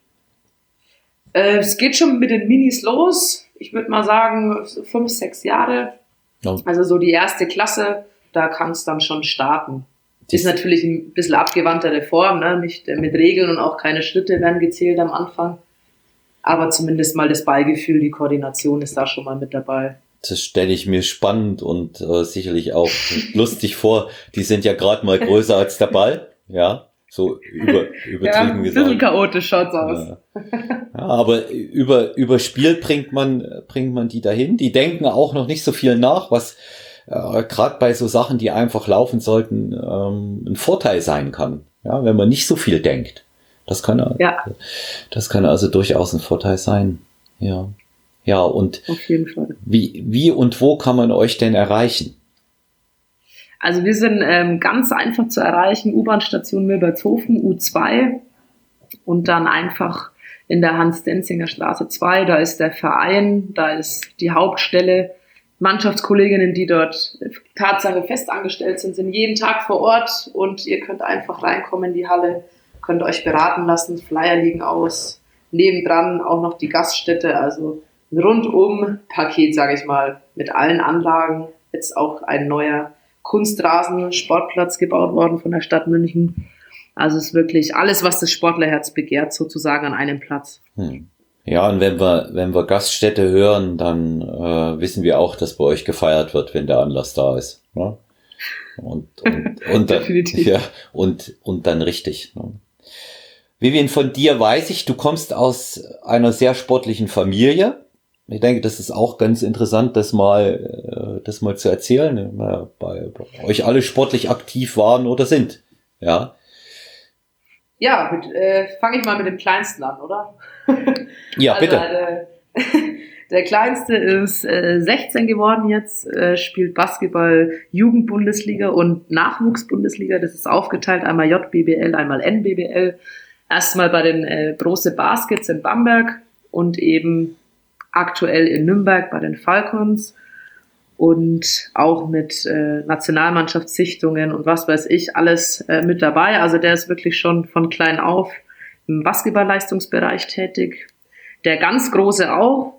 Äh, es geht schon mit den Minis los. Ich würde mal sagen, fünf, sechs Jahre. Ja. Also so die erste Klasse, da kann es dann schon starten. Ist natürlich ein bisschen abgewandtere Form, ne? Nicht mit Regeln und auch keine Schritte werden gezählt am Anfang. Aber zumindest mal das Beigefühl, die Koordination ist da schon mal mit dabei. Das stelle ich mir spannend und äh, sicherlich auch lustig vor. Die sind ja gerade mal größer als der Ball, ja. So über, übertrieben ja, ein gesagt. Bisschen chaotisch schaut's aus. Ja. ja, aber über, überspielt bringt man, bringt man die dahin. Die denken auch noch nicht so viel nach, was äh, gerade bei so Sachen, die einfach laufen sollten, ähm, ein Vorteil sein kann. Ja, wenn man nicht so viel denkt. Das kann, ja. das kann also durchaus ein Vorteil sein. Ja. Ja, und Auf jeden Fall. Wie, wie und wo kann man euch denn erreichen? Also wir sind ähm, ganz einfach zu erreichen, U-Bahn-Station Milbertshofen, U2 und dann einfach in der Hans-Denzinger Straße 2, da ist der Verein, da ist die Hauptstelle Mannschaftskolleginnen, die dort Tatsache fest angestellt sind, sind jeden Tag vor Ort und ihr könnt einfach reinkommen in die Halle, könnt euch beraten lassen, Flyer liegen aus, nebendran auch noch die Gaststätte, also ein rundum Paket, sage ich mal, mit allen Anlagen. Jetzt auch ein neuer Kunstrasen, Sportplatz gebaut worden von der Stadt München. Also es ist wirklich alles, was das Sportlerherz begehrt, sozusagen an einem Platz. Hm. Ja, und wenn wir, wenn wir Gaststätte hören, dann äh, wissen wir auch, dass bei euch gefeiert wird, wenn der Anlass da ist. Ne? Und, und, und, dann, ja, und, und dann richtig. Ne? Vivian, von dir weiß ich, du kommst aus einer sehr sportlichen Familie. Ich denke, das ist auch ganz interessant, das mal, äh, das mal zu erzählen, ne? bei, bei euch alle sportlich aktiv waren oder sind. Ja. Ja, äh, fange ich mal mit dem Kleinsten an, oder? Ja, also, bitte. Der, der Kleinste ist äh, 16 geworden jetzt, äh, spielt Basketball Jugendbundesliga und Nachwuchsbundesliga. Das ist aufgeteilt, einmal JBBL, einmal NBBL. Erstmal bei den äh, Große Baskets in Bamberg und eben aktuell in Nürnberg bei den Falcons und auch mit äh, Nationalmannschaftssichtungen und was weiß ich, alles äh, mit dabei. Also der ist wirklich schon von klein auf im Basketballleistungsbereich tätig. Der ganz große auch,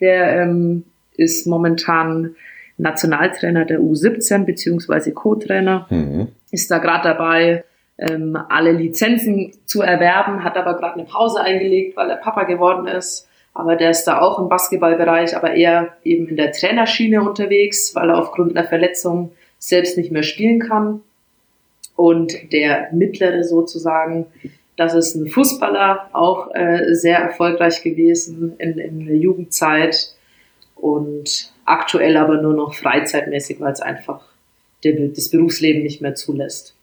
der ähm, ist momentan Nationaltrainer der U17 beziehungsweise Co-Trainer, mhm. ist da gerade dabei, ähm, alle Lizenzen zu erwerben, hat aber gerade eine Pause eingelegt, weil er Papa geworden ist. Aber der ist da auch im Basketballbereich, aber eher eben in der Trainerschiene unterwegs, weil er aufgrund einer Verletzung selbst nicht mehr spielen kann. Und der mittlere sozusagen, das ist ein Fußballer, auch äh, sehr erfolgreich gewesen in, in der Jugendzeit und aktuell aber nur noch freizeitmäßig, weil es einfach der, das Berufsleben nicht mehr zulässt.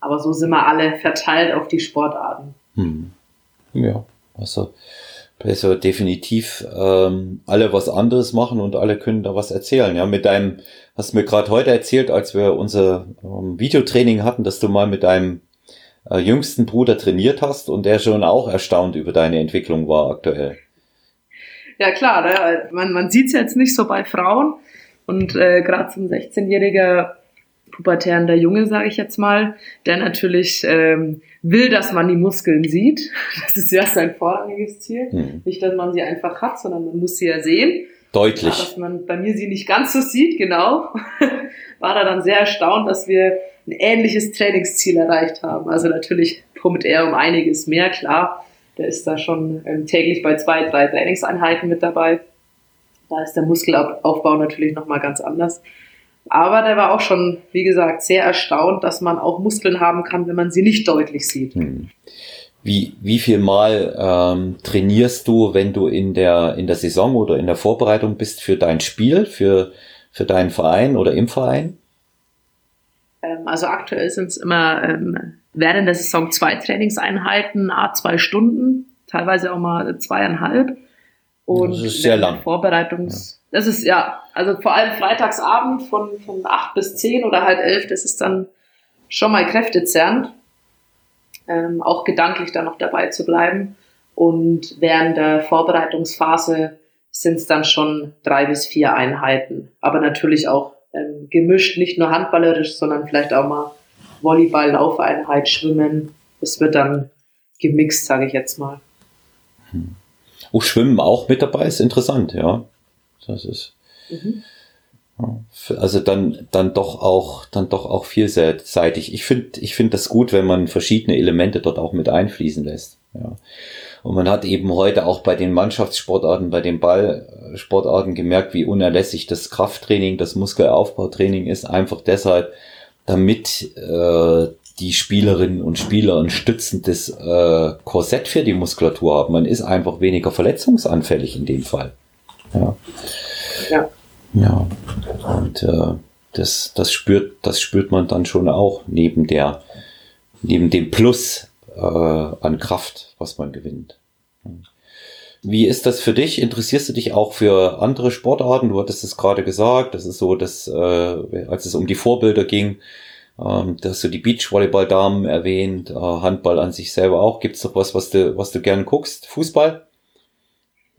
Aber so sind wir alle verteilt auf die Sportarten. Hm. Ja, also, also definitiv ähm, alle was anderes machen und alle können da was erzählen. Ja, mit deinem, hast du mir gerade heute erzählt, als wir unser ähm, Videotraining hatten, dass du mal mit deinem äh, jüngsten Bruder trainiert hast und der schon auch erstaunt über deine Entwicklung war aktuell. Ja klar, ne? man, man sieht es jetzt nicht so bei Frauen und äh, gerade zum 16-jähriger pubertärender Junge, sage ich jetzt mal, der natürlich ähm, will, dass man die Muskeln sieht. Das ist ja sein vorrangiges Ziel. Hm. Nicht, dass man sie einfach hat, sondern man muss sie ja sehen. Deutlich. Ja, dass man bei mir sie nicht ganz so sieht, genau. War da dann sehr erstaunt, dass wir ein ähnliches Trainingsziel erreicht haben. Also natürlich pumpt er um einiges mehr, klar. Der ist da schon ähm, täglich bei zwei, drei Trainingseinheiten mit dabei. Da ist der Muskelaufbau natürlich nochmal ganz anders. Aber der war auch schon, wie gesagt, sehr erstaunt, dass man auch Muskeln haben kann, wenn man sie nicht deutlich sieht. Hm. Wie, wie viel Mal ähm, trainierst du, wenn du in der, in der Saison oder in der Vorbereitung bist für dein Spiel, für, für deinen Verein oder im Verein? Ähm, also aktuell sind es immer ähm, während der Saison zwei Trainingseinheiten, a zwei Stunden, teilweise auch mal zweieinhalb. Und das ist sehr lang. Vorbereitungs. Das ist ja, also vor allem freitagsabend von, von acht bis zehn oder halb elf, das ist dann schon mal kräftezerrend. Ähm, auch gedanklich da noch dabei zu bleiben. Und während der Vorbereitungsphase sind es dann schon drei bis vier Einheiten. Aber natürlich auch ähm, gemischt, nicht nur handballerisch, sondern vielleicht auch mal Volleyball, Laufeinheit, Schwimmen. Es wird dann gemixt, sage ich jetzt mal. Oh, Schwimmen auch mit dabei ist interessant, ja. Das ist. Mhm. Also dann, dann doch auch, dann doch auch vielseitig. Ich finde, ich finde das gut, wenn man verschiedene Elemente dort auch mit einfließen lässt. Ja. Und man hat eben heute auch bei den Mannschaftssportarten, bei den Ballsportarten gemerkt, wie unerlässlich das Krafttraining, das Muskelaufbautraining ist, einfach deshalb, damit äh, die Spielerinnen und Spieler ein stützendes äh, Korsett für die Muskulatur haben. Man ist einfach weniger verletzungsanfällig in dem Fall. Ja. Ja. Ja. Und äh, das, das spürt, das spürt man dann schon auch neben der, neben dem Plus äh, an Kraft, was man gewinnt. Wie ist das für dich? Interessierst du dich auch für andere Sportarten? Du hattest es gerade gesagt, das ist so, dass äh, als es um die Vorbilder ging, ähm, da hast du die Beachvolleyball-Damen erwähnt, äh, Handball an sich selber auch. Gibt es doch was, was du, was du gern guckst? Fußball?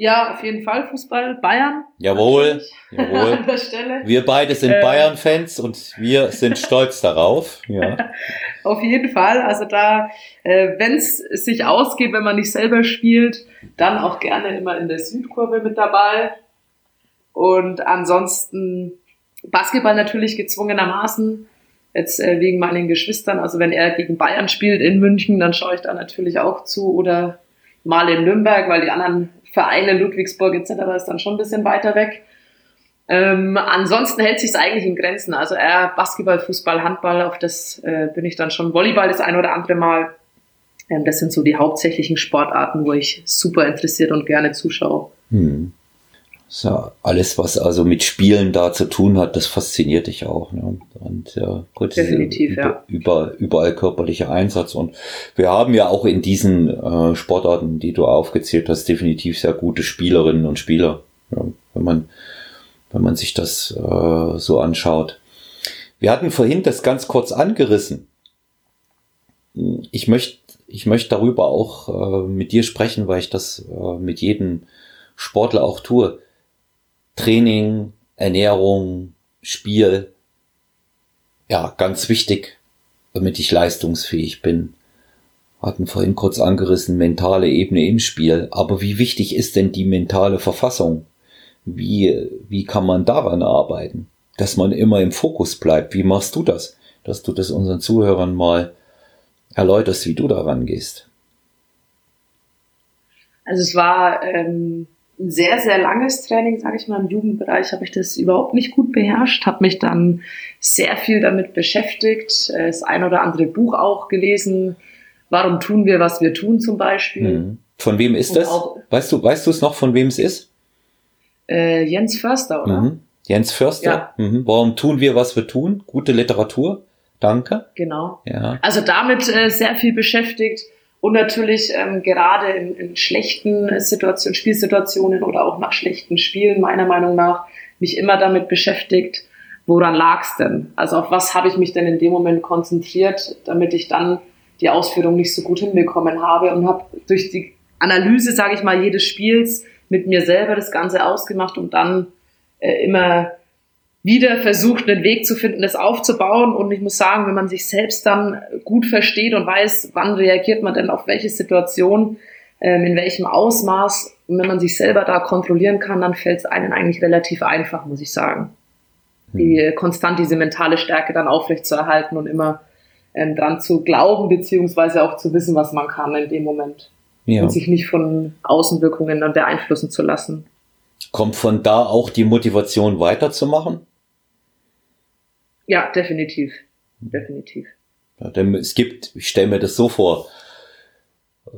Ja, auf jeden Fall Fußball. Bayern. Jawohl, jawohl. An der Stelle. Wir beide sind äh, Bayern-Fans und wir sind stolz darauf. Ja. auf jeden Fall. Also da, äh, wenn es sich ausgeht, wenn man nicht selber spielt, dann auch gerne immer in der Südkurve mit dabei. Und ansonsten Basketball natürlich gezwungenermaßen. Jetzt äh, wegen meinen Geschwistern. Also wenn er gegen Bayern spielt in München, dann schaue ich da natürlich auch zu. Oder mal in Nürnberg, weil die anderen Vereine, Ludwigsburg etc. ist dann schon ein bisschen weiter weg. Ähm, ansonsten hält sich eigentlich in Grenzen. Also eher Basketball, Fußball, Handball, auf das äh, bin ich dann schon Volleyball das ein oder andere Mal. Ähm, das sind so die hauptsächlichen Sportarten, wo ich super interessiert und gerne zuschaue. Hm. So, alles, was also mit Spielen da zu tun hat, das fasziniert dich auch. Ne? Und ja, gut, Definitiv, über, ja. Über, überall körperlicher Einsatz. Und wir haben ja auch in diesen äh, Sportarten, die du aufgezählt hast, definitiv sehr gute Spielerinnen und Spieler. Ja, wenn man, wenn man sich das äh, so anschaut. Wir hatten vorhin das ganz kurz angerissen. Ich möchte ich möchte darüber auch äh, mit dir sprechen, weil ich das äh, mit jedem Sportler auch tue Training, Ernährung, Spiel. Ja, ganz wichtig, damit ich leistungsfähig bin. Hatten vorhin kurz angerissen, mentale Ebene im Spiel. Aber wie wichtig ist denn die mentale Verfassung? Wie, wie kann man daran arbeiten? Dass man immer im Fokus bleibt. Wie machst du das? Dass du das unseren Zuhörern mal erläuterst, wie du daran gehst. Also es war ähm, ein sehr, sehr langes Training, sage ich mal. Im Jugendbereich habe ich das überhaupt nicht gut beherrscht, habe mich dann sehr viel damit beschäftigt, äh, das ein oder andere Buch auch gelesen. Warum tun wir, was wir tun zum Beispiel? Mhm. Von wem ist Und das? Auch, weißt du, weißt du es noch, von wem es ist? Äh, Jens Förster, oder? Mhm. Jens Förster. Ja. Mhm. Warum tun wir, was wir tun? Gute Literatur. Danke. Genau. Ja. Also damit äh, sehr viel beschäftigt und natürlich ähm, gerade in, in schlechten Situationen, Spielsituationen oder auch nach schlechten Spielen, meiner Meinung nach, mich immer damit beschäftigt, woran lag's denn? Also auf was habe ich mich denn in dem Moment konzentriert, damit ich dann die Ausführung nicht so gut hinbekommen habe und habe durch die Analyse, sage ich mal, jedes Spiels mit mir selber das Ganze ausgemacht und dann äh, immer wieder versucht, einen Weg zu finden, das aufzubauen. Und ich muss sagen, wenn man sich selbst dann gut versteht und weiß, wann reagiert man denn auf welche Situation, ähm, in welchem Ausmaß. Und wenn man sich selber da kontrollieren kann, dann fällt es einem eigentlich relativ einfach, muss ich sagen. Die hm. konstant diese mentale Stärke dann aufrechtzuerhalten und immer ähm, dran zu glauben, beziehungsweise auch zu wissen, was man kann in dem Moment. Ja. Und sich nicht von Außenwirkungen dann beeinflussen zu lassen. Kommt von da auch die Motivation weiterzumachen? Ja, definitiv. Definitiv. Ja, denn es gibt, ich stelle mir das so vor,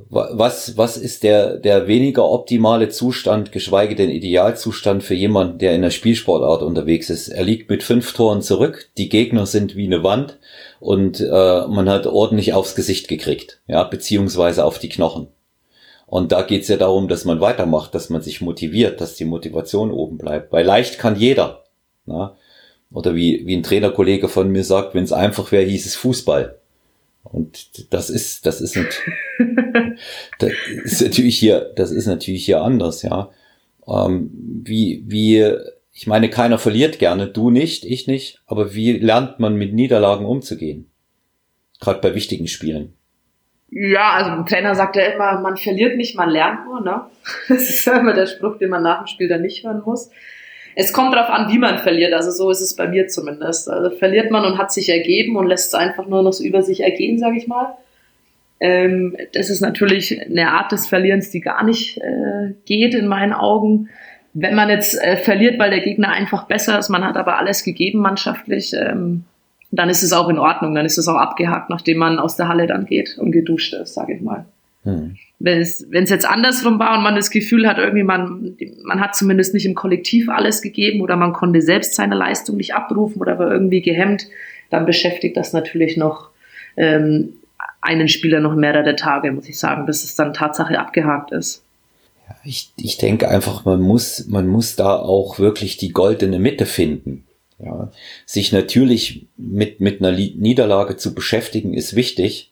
was, was ist der, der weniger optimale Zustand, geschweige denn Idealzustand für jemanden, der in der Spielsportart unterwegs ist? Er liegt mit fünf Toren zurück, die Gegner sind wie eine Wand und äh, man hat ordentlich aufs Gesicht gekriegt, ja, beziehungsweise auf die Knochen. Und da geht's ja darum, dass man weitermacht, dass man sich motiviert, dass die Motivation oben bleibt. Weil leicht kann jeder. Na? Oder wie, wie ein Trainerkollege von mir sagt, wenn es einfach wäre, hieß es Fußball. Und das ist, das ist, nicht, das ist natürlich hier, das ist natürlich hier anders, ja. Ähm, wie, wie, ich meine, keiner verliert gerne, du nicht, ich nicht, aber wie lernt man mit Niederlagen umzugehen? Gerade bei wichtigen Spielen. Ja, also ein Trainer sagt ja immer, man verliert nicht, man lernt nur, ne? Das ist ja immer der Spruch, den man nach dem Spiel dann nicht hören muss. Es kommt darauf an, wie man verliert, also so ist es bei mir zumindest. Also verliert man und hat sich ergeben und lässt es einfach nur noch so über sich ergehen, sage ich mal. Ähm, das ist natürlich eine Art des Verlierens, die gar nicht äh, geht in meinen Augen. Wenn man jetzt äh, verliert, weil der Gegner einfach besser ist, man hat aber alles gegeben mannschaftlich, ähm, dann ist es auch in Ordnung, dann ist es auch abgehakt, nachdem man aus der Halle dann geht und geduscht ist, sage ich mal. Hm. Wenn es jetzt andersrum war und man das Gefühl hat, irgendwie man, man hat zumindest nicht im Kollektiv alles gegeben oder man konnte selbst seine Leistung nicht abrufen oder war irgendwie gehemmt, dann beschäftigt das natürlich noch ähm, einen Spieler noch mehrere Tage, muss ich sagen, bis es dann Tatsache abgehakt ist. ich, ich denke einfach, man muss, man muss da auch wirklich die goldene Mitte finden. Ja, sich natürlich mit, mit einer Niederlage zu beschäftigen ist wichtig,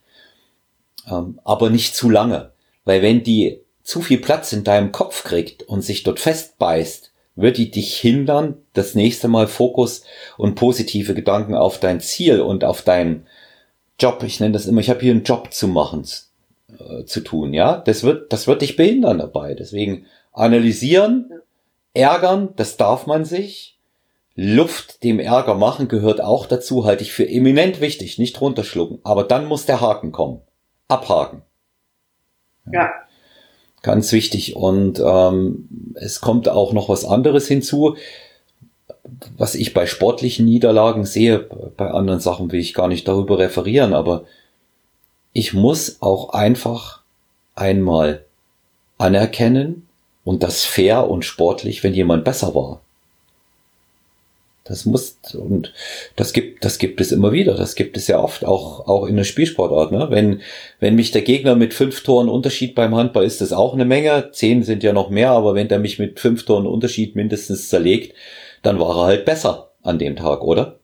ähm, aber nicht zu lange. Weil wenn die zu viel Platz in deinem Kopf kriegt und sich dort festbeißt, wird die dich hindern, das nächste Mal Fokus und positive Gedanken auf dein Ziel und auf deinen Job, ich nenne das immer, ich habe hier einen Job zu machen, äh, zu tun, ja. Das wird, das wird dich behindern dabei. Deswegen analysieren, ärgern, das darf man sich, Luft dem Ärger machen gehört auch dazu, halte ich für eminent wichtig, nicht runterschlucken. Aber dann muss der Haken kommen. Abhaken. Ja. Ganz wichtig. Und ähm, es kommt auch noch was anderes hinzu, was ich bei sportlichen Niederlagen sehe. Bei anderen Sachen will ich gar nicht darüber referieren, aber ich muss auch einfach einmal anerkennen und das fair und sportlich, wenn jemand besser war. Das muss, und das gibt, das gibt es immer wieder. Das gibt es ja oft, auch, auch in der Spielsportart, ne? Wenn, wenn mich der Gegner mit fünf Toren Unterschied beim Handball ist das auch eine Menge. Zehn sind ja noch mehr, aber wenn der mich mit fünf Toren Unterschied mindestens zerlegt, dann war er halt besser an dem Tag, oder?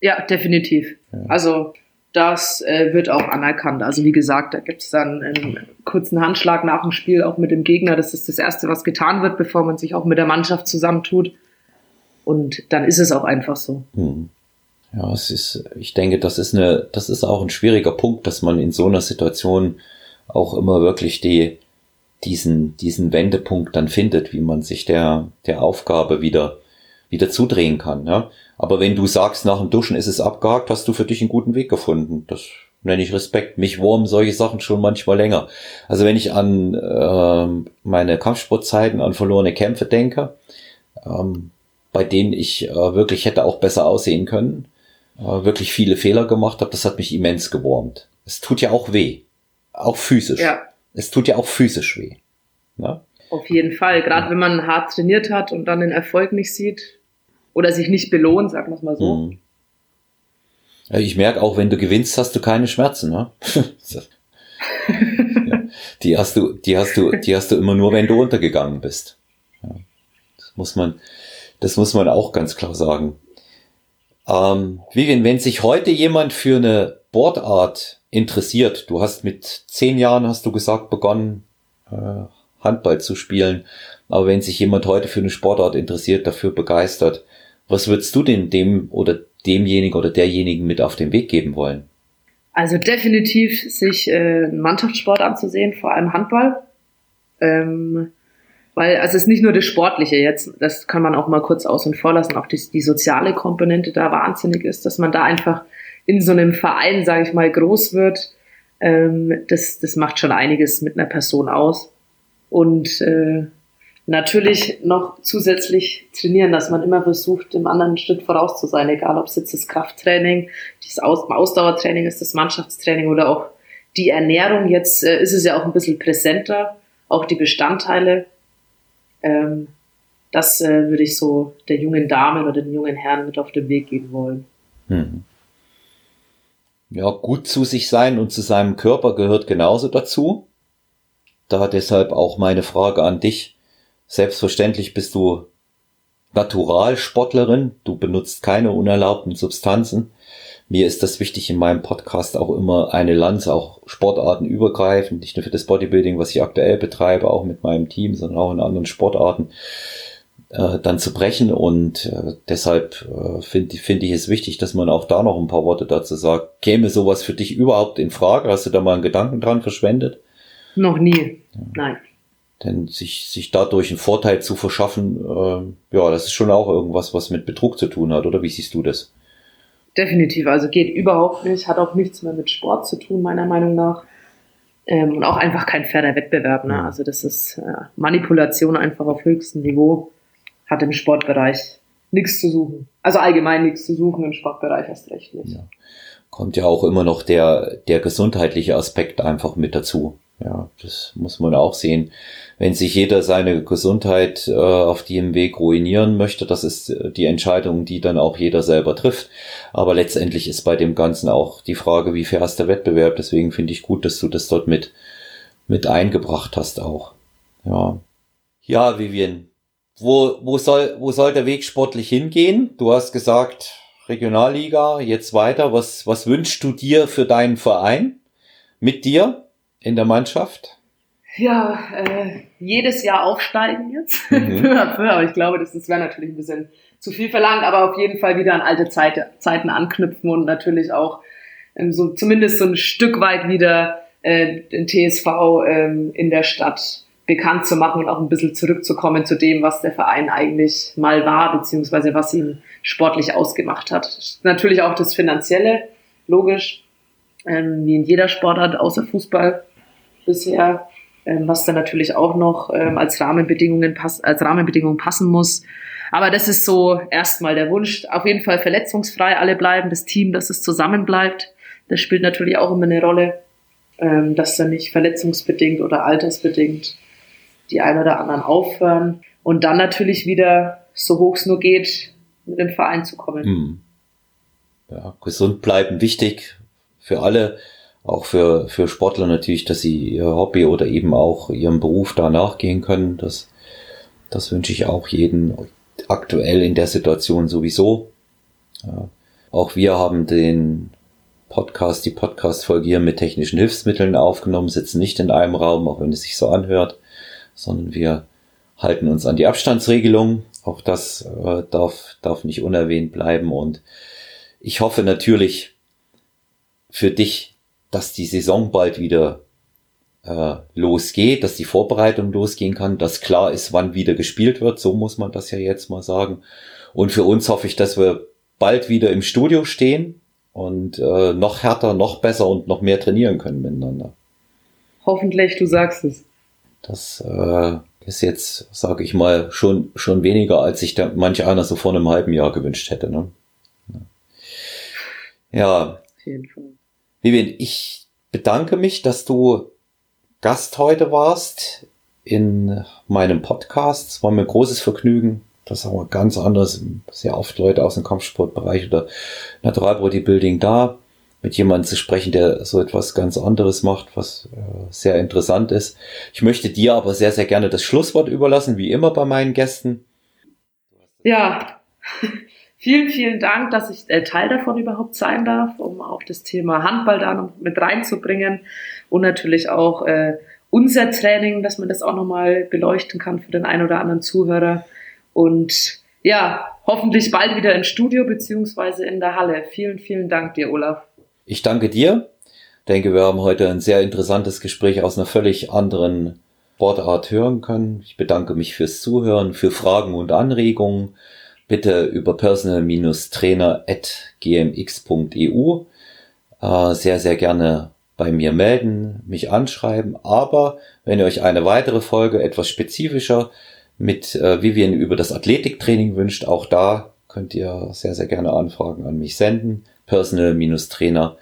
Ja, definitiv. Ja. Also, das äh, wird auch anerkannt. Also wie gesagt, da gibt es dann einen kurzen Handschlag nach dem Spiel auch mit dem Gegner. Das ist das Erste, was getan wird, bevor man sich auch mit der Mannschaft zusammentut. Und dann ist es auch einfach so. Hm. Ja, es ist, ich denke, das ist eine, das ist auch ein schwieriger Punkt, dass man in so einer Situation auch immer wirklich die, diesen, diesen Wendepunkt dann findet, wie man sich der, der Aufgabe wieder, wieder zudrehen kann, ja. Aber wenn du sagst, nach dem Duschen ist es abgehakt, hast du für dich einen guten Weg gefunden. Das nenne ich Respekt. Mich wurmen solche Sachen schon manchmal länger. Also wenn ich an äh, meine Kampfsportzeiten, an verlorene Kämpfe denke, ähm, bei denen ich äh, wirklich hätte auch besser aussehen können, äh, wirklich viele Fehler gemacht habe, das hat mich immens gewurmt. Es tut ja auch weh. Auch physisch. Ja. Es tut ja auch physisch weh. Ne? Auf jeden Fall. Gerade ja. wenn man hart trainiert hat und dann den Erfolg nicht sieht oder sich nicht belohnt, sagen wir es mal so. Mhm. Ich merke auch, wenn du gewinnst, hast du keine Schmerzen. Ne? ja. Die hast du, die hast du, die hast du immer nur, wenn du untergegangen bist. Ja. Das muss man, das muss man auch ganz klar sagen. Ähm, Vivian, wenn sich heute jemand für eine Sportart interessiert, du hast mit zehn Jahren, hast du gesagt, begonnen, äh, Handball zu spielen, aber wenn sich jemand heute für eine Sportart interessiert, dafür begeistert, was würdest du denn dem oder demjenigen oder derjenigen mit auf den Weg geben wollen? Also definitiv sich äh, Mannschaftssport anzusehen, vor allem Handball. Ähm, weil, also es ist nicht nur das Sportliche jetzt, das kann man auch mal kurz außen vor lassen, auch die, die soziale Komponente da wahnsinnig ist, dass man da einfach in so einem Verein, sage ich mal, groß wird. Ähm, das, das macht schon einiges mit einer Person aus. Und äh, natürlich noch zusätzlich trainieren, dass man immer versucht, dem anderen Schritt voraus zu sein, egal ob es jetzt das Krafttraining, das Aus Ausdauertraining ist, das Mannschaftstraining oder auch die Ernährung. Jetzt äh, ist es ja auch ein bisschen präsenter, auch die Bestandteile. Ähm, das äh, würde ich so der jungen Damen oder den jungen Herren mit auf den Weg geben wollen. Hm. Ja, gut zu sich sein und zu seinem Körper gehört genauso dazu. Da deshalb auch meine Frage an dich Selbstverständlich bist du Naturalsportlerin, du benutzt keine unerlaubten Substanzen. Mir ist das wichtig in meinem Podcast auch immer eine Lanze, auch Sportarten übergreifend, nicht nur für das Bodybuilding, was ich aktuell betreibe, auch mit meinem Team, sondern auch in anderen Sportarten äh, dann zu brechen. Und äh, deshalb äh, finde find ich es wichtig, dass man auch da noch ein paar Worte dazu sagt. Käme sowas für dich überhaupt in Frage? Hast du da mal einen Gedanken dran verschwendet? Noch nie. Ja. Nein. Denn sich, sich dadurch einen Vorteil zu verschaffen, äh, ja, das ist schon auch irgendwas, was mit Betrug zu tun hat, oder wie siehst du das? Definitiv, also geht überhaupt nicht, hat auch nichts mehr mit Sport zu tun, meiner Meinung nach. Ähm, und auch einfach kein fairer Wettbewerb. Ne? Also das ist äh, Manipulation einfach auf höchstem Niveau, hat im Sportbereich nichts zu suchen. Also allgemein nichts zu suchen, im Sportbereich erst recht nicht. Ja. Kommt ja auch immer noch der, der gesundheitliche Aspekt einfach mit dazu. Ja, das muss man auch sehen. Wenn sich jeder seine Gesundheit äh, auf dem Weg ruinieren möchte, das ist äh, die Entscheidung, die dann auch jeder selber trifft. Aber letztendlich ist bei dem Ganzen auch die Frage, wie fair ist der Wettbewerb. Deswegen finde ich gut, dass du das dort mit, mit eingebracht hast auch. Ja. Ja, Vivian. Wo, wo soll, wo soll der Weg sportlich hingehen? Du hast gesagt, Regionalliga, jetzt weiter. Was, was wünschst du dir für deinen Verein? Mit dir? In der Mannschaft? Ja, äh, jedes Jahr aufsteigen jetzt. Mhm. aber ich glaube, das, das wäre natürlich ein bisschen zu viel verlangt, aber auf jeden Fall wieder an alte Zeit, Zeiten anknüpfen und natürlich auch ähm, so zumindest so ein Stück weit wieder äh, den TSV ähm, in der Stadt bekannt zu machen und auch ein bisschen zurückzukommen zu dem, was der Verein eigentlich mal war, beziehungsweise was ihn sportlich ausgemacht hat. Natürlich auch das Finanzielle, logisch, ähm, wie in jeder Sportart außer Fußball bisher, ähm, was dann natürlich auch noch ähm, als Rahmenbedingungen pass als Rahmenbedingung passen muss. Aber das ist so erstmal der Wunsch. Auf jeden Fall verletzungsfrei alle bleiben, das Team, dass es zusammen bleibt. Das spielt natürlich auch immer eine Rolle, ähm, dass dann nicht verletzungsbedingt oder altersbedingt die einen oder anderen aufhören. Und dann natürlich wieder, so hoch es nur geht, mit dem Verein zu kommen. Hm. Ja, gesund bleiben wichtig für alle auch für, für Sportler natürlich, dass sie ihr Hobby oder eben auch ihrem Beruf da nachgehen können. Das, das wünsche ich auch jedem aktuell in der Situation sowieso. Ja. Auch wir haben den Podcast, die Podcast-Folge hier mit technischen Hilfsmitteln aufgenommen, sitzen nicht in einem Raum, auch wenn es sich so anhört, sondern wir halten uns an die Abstandsregelung. Auch das äh, darf, darf nicht unerwähnt bleiben und ich hoffe natürlich für dich, dass die Saison bald wieder äh, losgeht, dass die Vorbereitung losgehen kann, dass klar ist, wann wieder gespielt wird. So muss man das ja jetzt mal sagen. Und für uns hoffe ich, dass wir bald wieder im Studio stehen und äh, noch härter, noch besser und noch mehr trainieren können miteinander. Hoffentlich, du sagst es. Das äh, ist jetzt, sage ich mal, schon schon weniger, als sich da manch einer so vor einem halben Jahr gewünscht hätte. Ne? Ja. Auf jeden Fall. Vivian, ich bedanke mich, dass du Gast heute warst in meinem Podcast. Es war mir ein großes Vergnügen. Das ist aber ganz anders. Sehr oft Leute aus dem Kampfsportbereich oder Natural Bodybuilding da, mit jemandem zu sprechen, der so etwas ganz anderes macht, was äh, sehr interessant ist. Ich möchte dir aber sehr, sehr gerne das Schlusswort überlassen, wie immer bei meinen Gästen. Ja, Vielen, vielen Dank, dass ich äh, Teil davon überhaupt sein darf, um auch das Thema Handball da noch mit reinzubringen und natürlich auch äh, unser Training, dass man das auch nochmal beleuchten kann für den einen oder anderen Zuhörer. Und ja, hoffentlich bald wieder im Studio beziehungsweise in der Halle. Vielen, vielen Dank dir, Olaf. Ich danke dir. Ich denke, wir haben heute ein sehr interessantes Gespräch aus einer völlig anderen Sportart hören können. Ich bedanke mich fürs Zuhören, für Fragen und Anregungen. Bitte über personal-trainer.gmx.eu äh, sehr, sehr gerne bei mir melden, mich anschreiben. Aber wenn ihr euch eine weitere Folge etwas spezifischer mit äh, Vivian über das Athletiktraining wünscht, auch da könnt ihr sehr, sehr gerne Anfragen an mich senden. Personal-Trainer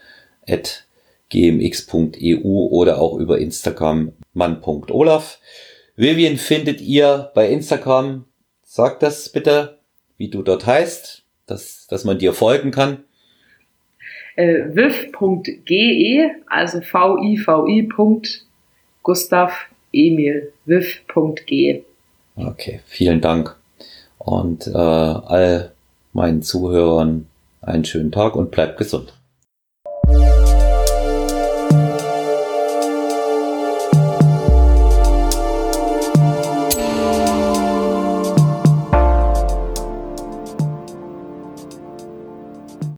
at gmx.eu oder auch über Instagram mann.olaf. Vivian findet ihr bei Instagram. Sag das bitte, wie du dort heißt, dass, dass man dir folgen kann. Äh, viv.ge, also V-I-V-I. Gustav Emil, viv.ge. Okay, vielen Dank. Und äh, all meinen Zuhörern einen schönen Tag und bleibt gesund.